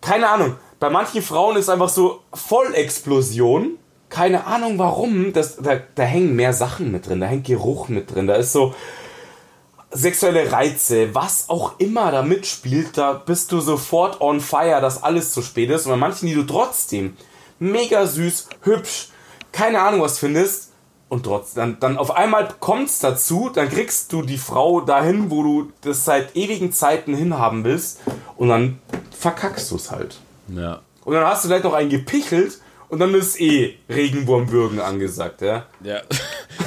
keine Ahnung, bei manchen Frauen ist einfach so Vollexplosion. Keine Ahnung warum, das, da, da hängen mehr Sachen mit drin, da hängt Geruch mit drin, da ist so sexuelle Reize, was auch immer da mitspielt, da bist du sofort on fire, dass alles zu spät ist. Und bei manchen, die du trotzdem mega süß, hübsch, keine Ahnung was findest, und trotzdem, dann, dann auf einmal kommt's dazu, dann kriegst du die Frau dahin, wo du das seit ewigen Zeiten hinhaben willst, und dann verkackst du's halt. Ja. Und dann hast du vielleicht noch einen gepichelt, und dann ist eh Regenwurmwürgen angesagt, ja. Ja.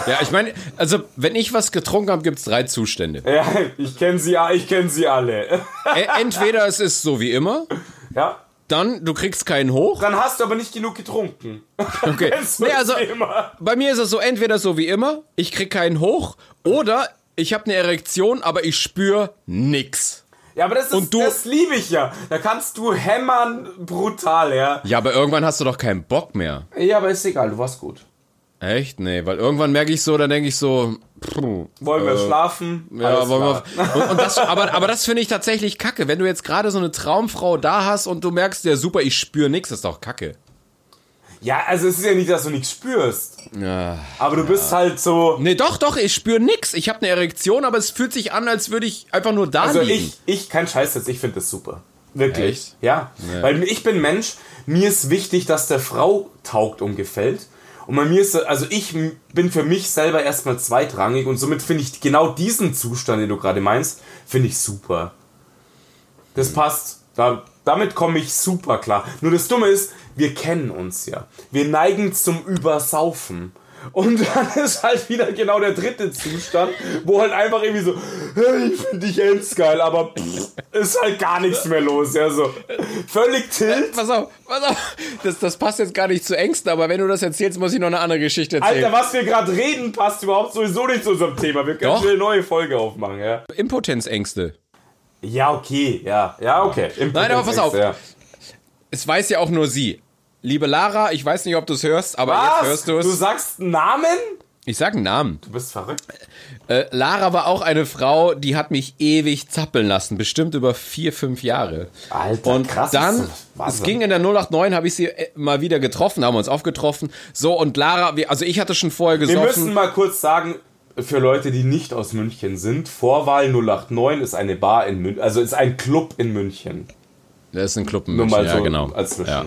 ja, ich meine, also wenn ich was getrunken habe, gibt es drei Zustände. Ja, ich kenne sie, ich kenn sie alle. E- Entweder es ist so wie immer, Ja, dann du kriegst keinen hoch. Dann hast du aber nicht genug getrunken. Okay. Nee, also bei mir ist es so entweder so wie immer, ich krieg keinen hoch oder ich habe eine Erektion, aber ich spüre nix. Ja, aber das, ist, Und du- das liebe ich ja. Da kannst du hämmern brutal, ja. Ja, aber irgendwann hast du doch keinen Bock mehr. Ja, aber ist egal, du warst gut. Echt? Nee, weil irgendwann merke ich so, dann denke ich so, pff, Wollen wir schlafen? Ja, aber, klar. und, und das, aber, aber das finde ich tatsächlich kacke. Wenn du jetzt gerade so eine Traumfrau da hast und du merkst, ja super, ich spüre nichts, ist doch kacke. Ja, also es ist ja nicht, dass du nichts spürst. Ja. Aber du bist halt so. Nee, doch, doch, ich spüre nix. Ich habe eine Erektion, aber es fühlt sich an, als würde ich einfach nur da Also liegen. ich, ich, kein Scheiß jetzt, ich finde das super. Wirklich. Echt? Ja. Weil ich bin Mensch, mir ist wichtig, dass der Frau taugt und gefällt. Und bei mir ist, also ich bin für mich selber erstmal zweitrangig und somit finde ich genau diesen Zustand, den du gerade meinst, finde ich super. Das passt. Da, damit komme ich super klar. Nur das Dumme ist, wir kennen uns ja. Wir neigen zum Übersaufen. Und dann ist halt wieder genau der dritte Zustand, wo halt einfach irgendwie so, hey, ich finde dich ends geil, aber pff, ist halt gar nichts mehr los. Ja, so völlig tilt. Pass auf, pass auf. Das, das passt jetzt gar nicht zu Ängsten, aber wenn du das erzählst, muss ich noch eine andere Geschichte erzählen. Alter, was wir gerade reden, passt überhaupt sowieso nicht zu unserem Thema. Wir können Doch. eine neue Folge aufmachen, ja. Impotenzängste. Ja, okay, ja, ja, okay. Nein, aber pass auf. Ja. Es weiß ja auch nur sie. Liebe Lara, ich weiß nicht, ob du es hörst, aber jetzt Was? hörst du Du es. sagst einen Namen? Ich sag einen Namen. Du bist verrückt. Äh, Lara war auch eine Frau, die hat mich ewig zappeln lassen, bestimmt über vier, fünf Jahre. Alter, und krass, dann, es ging in der 089, habe ich sie äh, mal wieder getroffen, haben uns aufgetroffen. So, und Lara, wir, also ich hatte schon vorher Wir gesoffen. müssen mal kurz sagen, für Leute, die nicht aus München sind, Vorwahl 089 ist eine Bar in München, also ist ein Club in München. Das ist ein Club in Nur München, mal ja, so genau. als. Ja.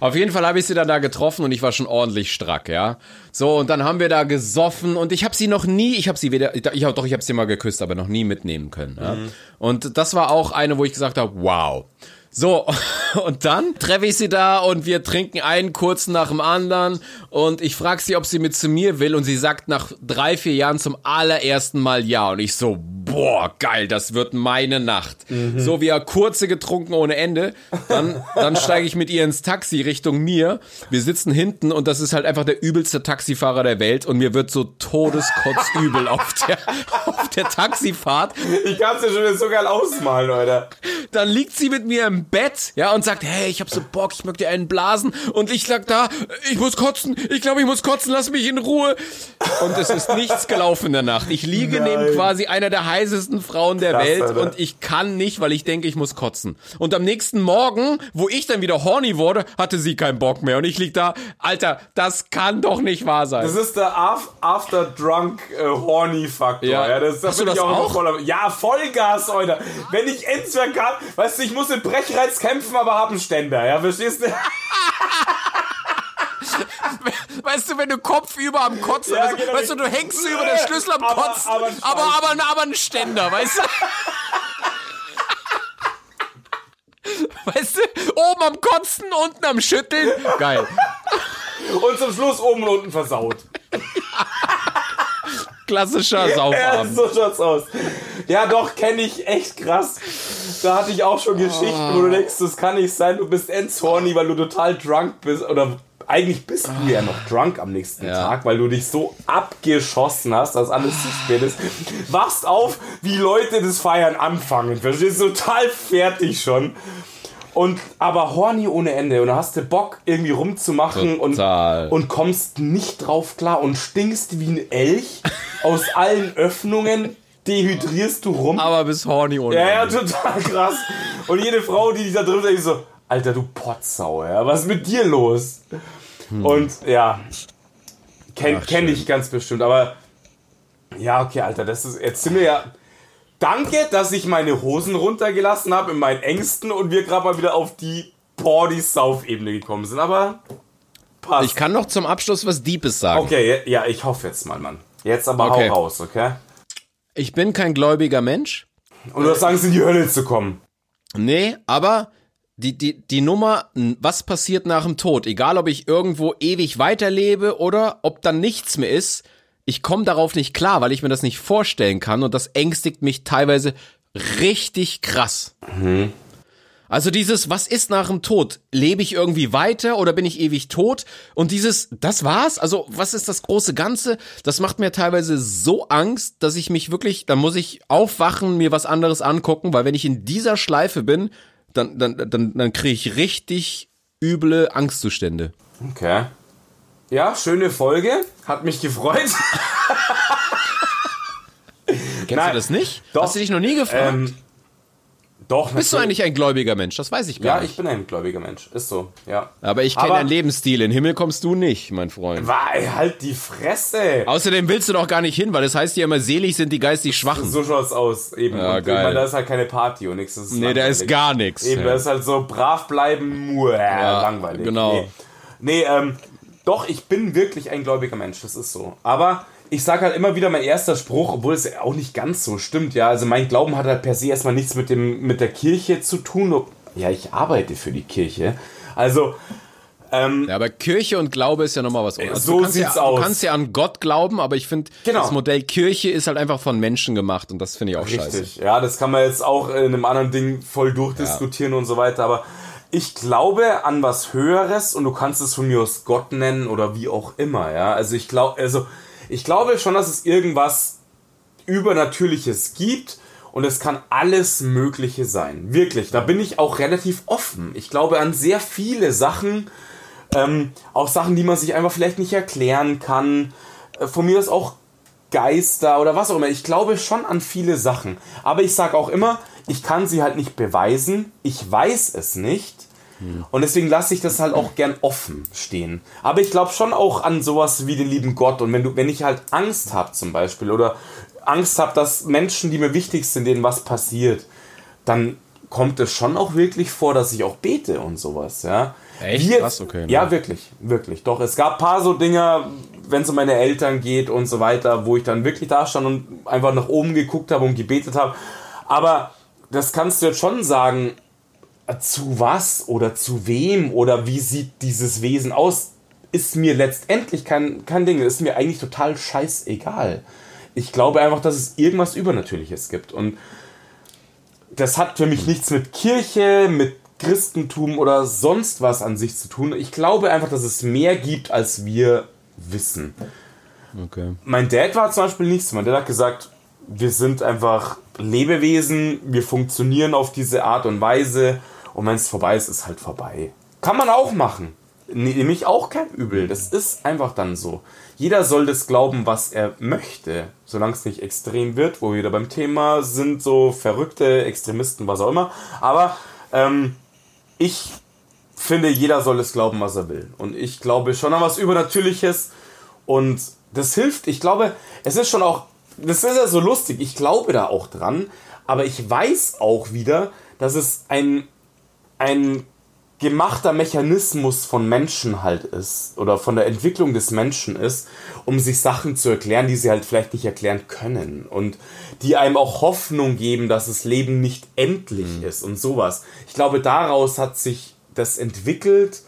Auf jeden Fall habe ich sie dann da getroffen und ich war schon ordentlich strack, ja. So, und dann haben wir da gesoffen und ich habe sie noch nie, ich habe sie weder, ich hab, doch, ich habe sie mal geküsst, aber noch nie mitnehmen können. Ja? Mhm. Und das war auch eine, wo ich gesagt habe, wow. So, und dann treffe ich sie da und wir trinken einen kurz nach dem anderen. Und ich frage sie, ob sie mit zu mir will. Und sie sagt nach drei, vier Jahren zum allerersten Mal ja. Und ich so, boah, geil, das wird meine Nacht. So, wir kurze getrunken ohne Ende, dann, dann steige ich mit ihr ins Taxi Richtung mir, wir sitzen hinten und das ist halt einfach der übelste Taxifahrer der Welt. Und mir wird so todeskotzübel auf der, auf der Taxifahrt. Ich kann es dir schon wieder so geil ausmalen, Leute. dann liegt sie mit mir im Bett, ja, und sagt, hey, ich hab so Bock, ich möchte dir einen blasen. Und ich lag da, ich muss kotzen, ich glaube, ich muss kotzen, lass mich in Ruhe. Und es ist nichts gelaufen in der Nacht. Ich liege Nein. neben quasi einer der heißesten Frauen der Krass, Welt Alter. und ich kann nicht, weil ich denke, ich muss kotzen. Und am nächsten Morgen, wo ich dann wieder horny wurde, hatte sie keinen Bock mehr. Und ich lieg da, Alter, das kann doch nicht wahr sein. Das ist der Af- After Drunk äh, Horny Faktor. Ja. Ja. das, da Hast du bin ich das auch, auch? voll Ja, Vollgas, Alter. Wenn ich Endzweck kann, weißt du, ich muss mit Brechreiz kämpfen, aber hab einen Ständer. Ja, verstehst du? Weißt du, wenn du kopfüber am Kotzen Ja, bist, genau. weißt du, du hängst über der Schlüssel am Aber- Kotzen, aber aber, ein aber, aber, ein Ständer, weißt du? Weißt du, oben am Kotzen, unten am Schütteln. Geil. Und zum Schluss oben und unten versaut. Klassischer Ja, Saufabend. so schaut's aus. Ja, doch, kenne ich echt krass. Da hatte ich auch schon Geschichten, wo du denkst, das kann nicht sein, du bist ends horny, weil du total drunk bist oder eigentlich bist du ja noch drunk am nächsten Ja. Tag, weil du dich so abgeschossen hast, dass alles zu spät ist. Wachst auf, wie Leute das Feiern anfangen. Verstehst du? Total fertig schon. Und aber horny ohne Ende. Und dann hast du Bock, irgendwie rumzumachen und, Total. und kommst nicht drauf klar und stinkst wie ein Elch aus allen Öffnungen. Dehydrierst du rum. Aber bis horny ohne Ja, ja, Ende. total krass. Und jede Frau, die dich da drin denkt so, Alter, du Potsau, ja, was ist mit dir los? Und ja, kenn, Hm. Ach, kenn schön. ich ganz bestimmt, aber ja, okay, Alter, das ist, jetzt sind wir ja, danke, dass ich meine Hosen runtergelassen habe in meinen Ängsten und wir gerade mal wieder auf die Party-Sauf-Ebene gekommen sind, aber passt. Ich kann noch zum Abschluss was Deepes sagen. okay, ja, ich hoffe jetzt mal, Mann. Jetzt aber Okay. hau raus, okay? Ich bin kein gläubiger Mensch. Und du hast Angst, in die Hölle zu kommen. Nee, aber die, die, die Nummer, was passiert nach dem Tod, egal ob ich irgendwo ewig weiterlebe oder ob dann nichts mehr ist, ich komme darauf nicht klar, weil ich mir das nicht vorstellen kann und das ängstigt mich teilweise richtig krass. Also dieses, was ist nach dem Tod? Lebe ich irgendwie weiter oder bin ich ewig tot? Und dieses, das war's? Also was ist das große Ganze? Das macht mir teilweise so Angst, dass ich mich wirklich, dann muss ich aufwachen, mir was anderes angucken, weil wenn ich in dieser Schleife bin, dann, dann, dann, dann kriege ich richtig üble Angstzustände. Okay. Ja, schöne Folge. Hat mich gefreut. Kennst Nein, du das nicht? doch. Hast du dich noch nie gefragt? ähm, doch, Bist du eigentlich ein gläubiger Mensch? Das weiß ich gar Ja, nicht. ich bin ein gläubiger Mensch. Ist so, ja. Aber ich kenne deinen Lebensstil. In den Himmel kommst du nicht, mein Freund. Wei, halt die Fresse. Außerdem willst du doch gar nicht hin, weil das heißt ja immer, selig sind die geistig Schwachen. So schaut's aus, eben. Ja, und geil. Meine, da ist halt keine Party und nichts. Das ist Nee, da ist gar nichts. Eben, da ist halt so brav bleiben, muah, langweilig. genau. Nee, nee ähm, doch, ich bin wirklich ein gläubiger Mensch, das ist so. Aber ich sage halt immer wieder mein erster Spruch, obwohl es auch nicht ganz so stimmt, ja. Also mein Glauben hat halt per se erstmal nichts mit, dem, mit der Kirche zu tun. Ja, ich arbeite für die Kirche. Also, ähm, Ja, aber Kirche und Glaube ist ja nochmal was anderes. so du kannst sieht's ja, aus. Du kannst ja an Gott glauben, aber ich finde, Genau. das Modell Kirche ist halt einfach von Menschen gemacht und das finde ich auch scheiße. Richtig, ja, das kann man jetzt auch in einem anderen Ding voll durchdiskutieren und so weiter, aber ich glaube an was Höheres und du kannst es von mir aus Gott nennen oder wie auch immer, ja. Also ich glaube, also ich glaube schon, dass es irgendwas Übernatürliches gibt und es kann alles Mögliche sein. Wirklich, da bin ich auch relativ offen. Ich glaube an sehr viele Sachen, ähm, auch Sachen, die man sich einfach vielleicht nicht erklären kann. Äh, Von mir ist auch Geister oder was auch immer. Ich glaube schon an viele Sachen. Aber ich sage auch immer, ich kann sie halt nicht beweisen. Ich weiß es nicht. Und deswegen lasse ich das halt auch gern offen stehen. Aber ich glaube schon auch an sowas wie den lieben Gott. Und wenn du, wenn ich halt Angst habe zum Beispiel oder Angst habe, dass Menschen, die mir wichtig sind, denen was passiert, dann kommt es schon auch wirklich vor, dass ich auch bete und sowas, ja. Echt? Jetzt- Krass, okay, Ja, ne? wirklich, wirklich. Doch, es gab ein paar so Dinger, wenn es um meine Eltern geht und so weiter, wo ich dann wirklich da stand und einfach nach oben geguckt habe und gebetet habe. Aber das kannst du jetzt schon sagen, zu was oder zu wem oder wie sieht dieses Wesen aus, ist mir letztendlich kein, kein Ding. Ist mir eigentlich total scheißegal. Ich glaube einfach, dass es irgendwas Übernatürliches gibt. Und das hat für mich nichts mit Kirche, mit Christentum oder sonst was an sich zu tun. Ich glaube einfach, dass es mehr gibt, als wir wissen. Okay. Mein Dad war zum Beispiel nicht so. Mein Dad hat gesagt, wir sind einfach Lebewesen, wir funktionieren auf diese Art und Weise und wenn es vorbei ist, ist halt vorbei. Kann man auch machen. Nehme ich auch kein Übel. Das ist einfach dann so. Jeder soll das glauben, was er möchte, solange es nicht extrem wird, wo wir wieder beim Thema sind, so verrückte Extremisten, was auch immer. Aber ähm, ich finde, jeder soll es glauben, was er will. Und ich glaube schon an was Übernatürliches. Und das hilft. Ich glaube, es ist schon auch, das ist ja so lustig. Ich glaube da auch dran. Aber ich weiß auch wieder, dass es ein, ein gemachter Mechanismus von Menschen halt ist oder von der Entwicklung des Menschen ist, um sich Sachen zu erklären, die sie halt vielleicht nicht erklären können und die einem auch Hoffnung geben, dass das Leben nicht endlich ist und sowas. Ich glaube, daraus hat sich das entwickelt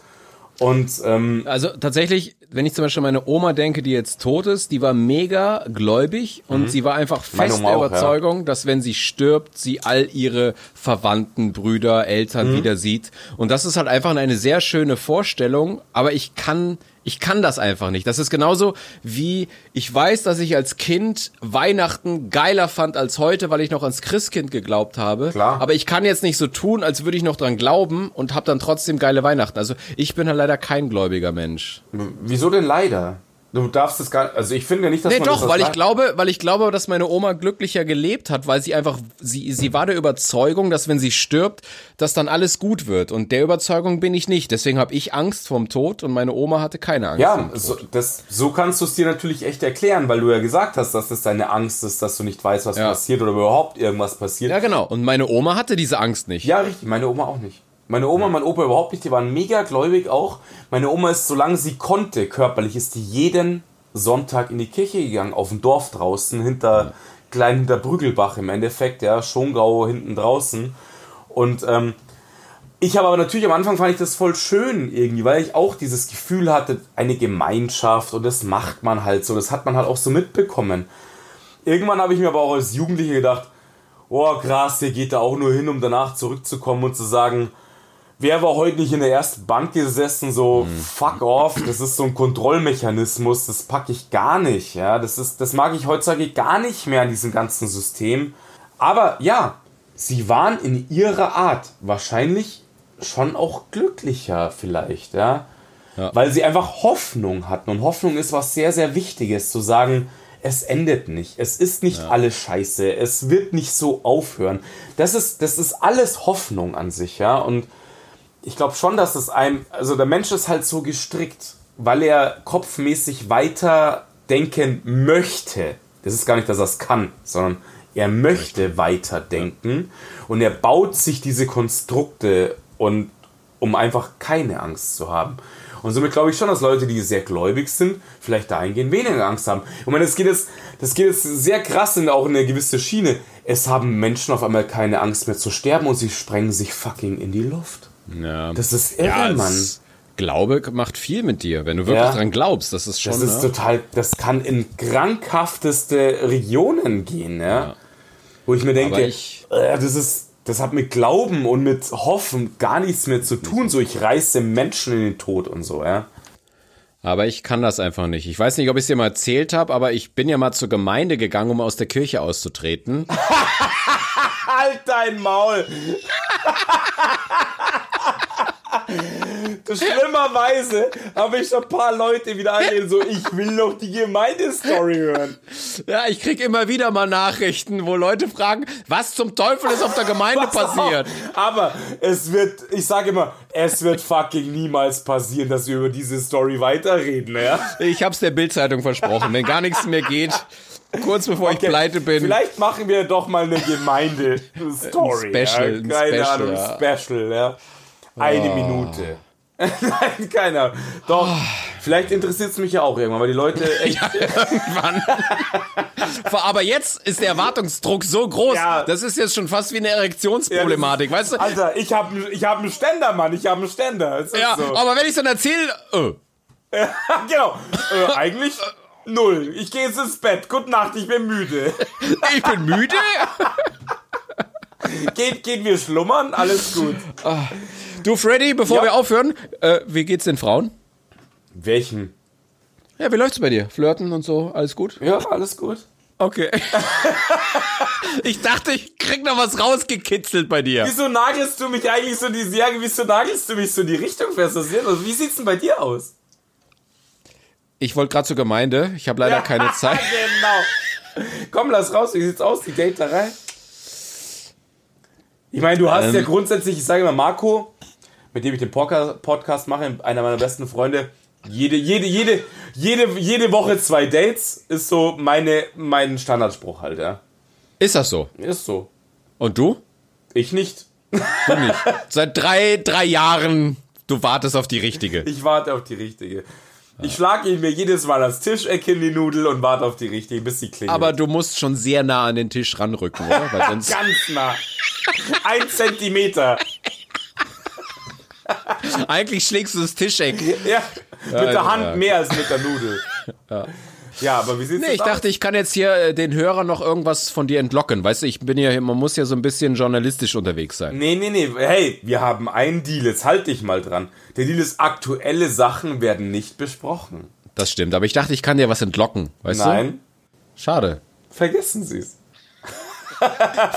Und ähm, Also tatsächlich, wenn ich zum Beispiel an meine Oma denke, die jetzt tot ist, die war mega gläubig und sie war einfach Mhm. Fest der auch, ja. Überzeugung, dass wenn sie stirbt, sie all ihre Verwandten, Brüder, Eltern Mhm. wieder sieht. Und das ist halt einfach eine sehr schöne Vorstellung, aber ich kann, ich kann das einfach nicht. Das ist genauso wie ich weiß, dass ich als Kind Weihnachten geiler fand als heute, weil ich noch ans Christkind geglaubt habe. Klar. Aber ich kann jetzt nicht so tun, als würde ich noch dran glauben und habe dann trotzdem geile Weihnachten. Also ich bin halt leider kein gläubiger Mensch. wieso denn leider? Du darfst es gar also ich finde nicht, dass Nee, man doch, das weil ich glaube, weil ich glaube, dass meine Oma glücklicher gelebt hat, weil sie einfach, sie, sie war der Überzeugung, dass wenn sie stirbt, dass dann alles gut wird. Und der Überzeugung bin ich nicht. Deswegen habe ich Angst vorm Tod und meine Oma hatte keine Angst. Ja, so, das, so kannst du es dir natürlich echt erklären, weil du ja gesagt hast, dass das deine Angst ist, dass du nicht weißt, was Ja. passiert oder überhaupt irgendwas passiert. ja, genau. Und meine Oma hatte diese Angst nicht. Ja, richtig. Meine Oma auch nicht. Meine Oma, mein Opa überhaupt nicht. Die waren mega gläubig auch. Meine Oma ist, solange sie konnte, körperlich, ist die jeden Sonntag in die Kirche gegangen, auf dem Dorf draußen, hinter, klein hinter Brügelbach im Endeffekt, ja, Schongau hinten draußen. Und ähm, ich habe aber natürlich am Anfang fand ich das voll schön irgendwie, weil ich auch dieses Gefühl hatte, eine Gemeinschaft und das macht man halt so. Das hat man halt auch so mitbekommen. Irgendwann habe ich mir aber auch als Jugendlicher gedacht, oh krass, der geht da auch nur hin, um danach zurückzukommen und zu sagen, wer war heute nicht in der ersten Bank gesessen, so fuck off, das ist so ein Kontrollmechanismus, das packe ich gar nicht, ja, das ist, das mag ich heutzutage gar nicht mehr in diesem ganzen System. Aber ja, sie waren in ihrer Art wahrscheinlich schon auch glücklicher vielleicht, ja. Ja. Weil sie einfach Hoffnung hatten. Und Hoffnung ist was sehr, sehr Wichtiges, zu sagen, es endet nicht. Es ist nicht alles scheiße. Es wird nicht so aufhören. Das ist, das ist alles Hoffnung an sich, ja. Und ich glaube schon, dass es einem, also der Mensch ist halt so gestrickt, weil er kopfmäßig weiter denken möchte. Das ist gar nicht, dass er es kann, sondern er möchte weiterdenken und er baut sich diese Konstrukte und um einfach keine Angst zu haben. Und somit glaube ich schon, dass Leute, die sehr gläubig sind, vielleicht dahingehend weniger Angst haben. Ich meine, das geht jetzt, das geht jetzt sehr krass in auch in eine gewisse Schiene. Es haben Menschen auf einmal keine Angst mehr zu sterben und sie sprengen sich fucking in die Luft. Ja. Das ist irre, ja, Mann. Glaube macht viel mit dir, wenn du wirklich Ja. dran glaubst. Das ist schon. Das ist ne? total, das kann in krankhafteste Regionen gehen, ja. Wo ich mir denke, ich- äh, das ist, das hat mit Glauben und mit Hoffen gar nichts mehr zu tun. So, ich reiße Menschen in den Tod und so, ja. Aber ich kann das einfach nicht. Ich weiß nicht, ob ich es dir mal erzählt habe, aber ich bin ja mal zur Gemeinde gegangen, um aus der Kirche auszutreten. Halt dein Maul! Du, Schlimmerweise habe ich schon ein paar Leute wieder angehen, so ich will noch die Gemeindestory hören. Ja, ich krieg immer wieder mal Nachrichten, wo Leute fragen, was zum Teufel ist auf der Gemeinde passiert. Aber es wird, ich sage immer, es wird fucking niemals passieren, dass wir über diese Story weiterreden, ja? Ich hab's der Bildzeitung versprochen. Wenn gar nichts mehr geht, kurz bevor ich pleite bin. Vielleicht machen wir doch mal eine Gemeinde-Story. Ein Special, ja? ein Keine Special, Ahnung, ja. Special, ja. Eine Minute. Nein, keiner. Doch, vielleicht interessiert es mich ja auch irgendwann, weil die Leute echt. Irgendwann. Aber jetzt ist der Erwartungsdruck so groß. Ja. Das ist jetzt schon fast wie eine Erektionsproblematik, weißt du? Alter, ich habe ich hab einen Ständer, Mann. Ich habe einen Ständer. Ja, so. aber wenn ich dann erzähle, oh, genau. Äh, eigentlich null. Ich gehe jetzt ins Bett. Gute Nacht, ich bin müde. ich bin müde. Geht, geht wir schlummern? Alles gut. Du, Freddy, bevor Ja. wir aufhören, äh, wie geht's den Frauen? Welchen? Ja, wie läuft's bei dir? Flirten und so, alles gut? Ja, alles gut. Okay. ich dachte, ich krieg noch was rausgekitzelt bei dir. Wieso nagelst du mich eigentlich so in die Säge? Wieso nagelst du mich so in die Richtung fest? Los? Wie sieht's denn bei dir aus? Ich wollte gerade zur Gemeinde, ich habe leider keine Zeit. genau. Komm, lass raus. Wie sieht's aus? Die Daterei? Ich meine, du hast Ähm. ja grundsätzlich, ich sage immer, Marco, mit dem ich den Podca- Podcast mache, einer meiner besten Freunde, jede, jede, jede, jede, jede Woche zwei Dates ist so meine, mein Standardspruch halt, ja. Ist das so? Ist so. Und du? Ich nicht. Du nicht. Seit drei, drei Jahren, du wartest auf die richtige. Ich warte auf die richtige. Ich schlage ihn mir jedes Mal ans Tischeck in die Nudel und warte auf die richtige, bis sie klingelt. Aber du musst schon sehr nah an den Tisch ranrücken, oder? Weil sonst Ganz nah. Ein Zentimeter. Eigentlich schlägst du das Tischeck. Ja, mit der Hand ja. mehr als mit der Nudel. Ja, aber wie sieht's Nee, ich aus? dachte, ich kann jetzt hier äh, den Hörern noch irgendwas von dir entlocken. Weißt du, ich bin ja, man muss ja so ein bisschen journalistisch unterwegs sein. Nee, nee, nee. Hey, wir haben einen Deal. Jetzt halt dich mal dran. Der Deal ist, aktuelle Sachen werden nicht besprochen. Das stimmt, aber ich dachte, ich kann dir was entlocken. Weißt du? Nein, Schade. vergessen Sie es.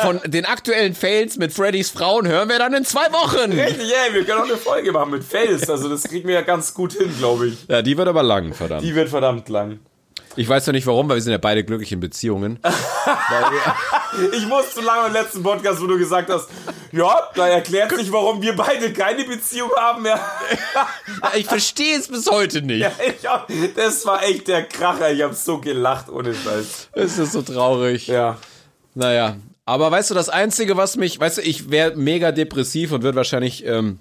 Von den aktuellen Fails mit Freddys Frauen hören wir dann in zwei Wochen. Richtig, ey, wir können auch eine Folge machen mit Fails. Also das kriegen wir ja ganz gut hin, glaube ich. Ja, die wird aber lang, verdammt. Die wird verdammt lang. Ich weiß noch nicht warum, weil wir sind ja beide glücklich in Beziehungen. Ich musste lange im letzten Podcast, wo du gesagt hast, ja, da erklärt sich, warum wir beide keine Beziehung haben. Ja, Ich verstehe es bis heute nicht. ich auch, das war echt der Kracher. Ich habe so gelacht, ohne Scheiß. Es ist so traurig. Ja. Naja, aber weißt du, das Einzige, was mich, weißt du, ich wäre mega depressiv und würde wahrscheinlich ähm,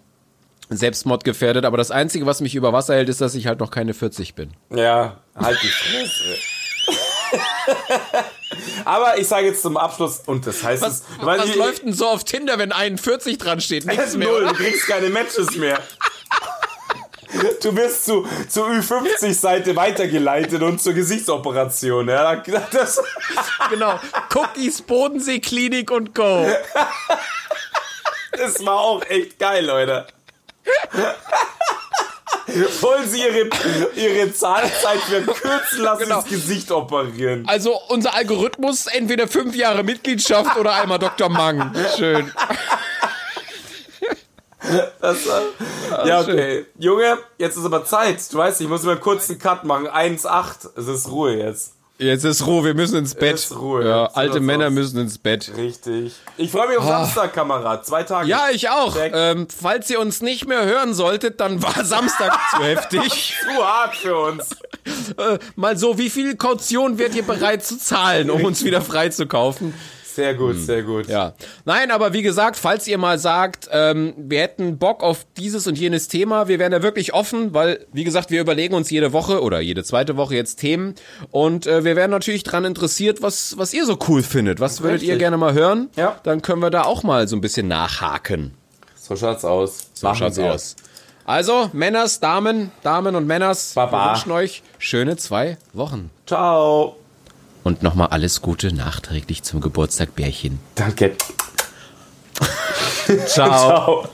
Selbstmord gefährdet, aber das Einzige, was mich über Wasser hält, ist, dass ich halt noch keine 40 bin. Ja, halt die Fresse. Aber ich sage jetzt zum Abschluss, und das heißt, Was, es, was ich- läuft denn so auf Tinder, wenn 41 dran steht? Nichts mehr, null, du kriegst keine Matches mehr. Du wirst zu, zur Ü50-Seite weitergeleitet und zur Gesichtsoperation. Ja, das, Genau. Cookies, Bodensee, Klinik und Go. das war auch echt geil, Leute. Wollen Sie Ihre, Ihre Zahlzeit verkürzen, lassen Genau. das Gesicht operieren. Also unser Algorithmus entweder fünf Jahre Mitgliedschaft oder einmal Dr. Mang. Schön. Das, war- ja, okay. Junge, jetzt ist aber Zeit. Du weißt, ich muss mal einen kurzen Cut machen. 1,8. Es ist Ruhe jetzt. Jetzt ist Ruhe, wir müssen ins Bett. Ist Ruhe. Ja, alte Männer aus. müssen ins Bett. Richtig. Ich freue mich auf Samstag, Kamerad. Zwei Tage. Ah. Ja, ich auch. Ähm, falls ihr uns nicht mehr hören solltet, dann war Samstag zu heftig. Zu hart für uns. Äh, mal so, wie viel Kaution werdet ihr bereit zu zahlen, um uns wieder frei zu kaufen? Sehr gut, sehr gut. Ja. Nein, aber wie gesagt, falls ihr mal sagt, ähm, wir hätten Bock auf dieses und jenes Thema, wir wären da wirklich offen, weil, wie gesagt, wir überlegen uns jede Woche oder jede zweite Woche jetzt Themen und äh, wir wären natürlich dran interessiert, was, was ihr so cool findet. Was würdet ihr Richtig. gerne mal hören? Ja. Dann können wir da auch mal so ein bisschen nachhaken. So schaut's aus. So schaut's aus. Also, Männers, Damen, Damen und Männers, Baba. wir wünschen euch schöne zwei Wochen. Ciao. Und nochmal alles Gute nachträglich zum Geburtstag, Bärchen. Danke. Ciao. Ciao.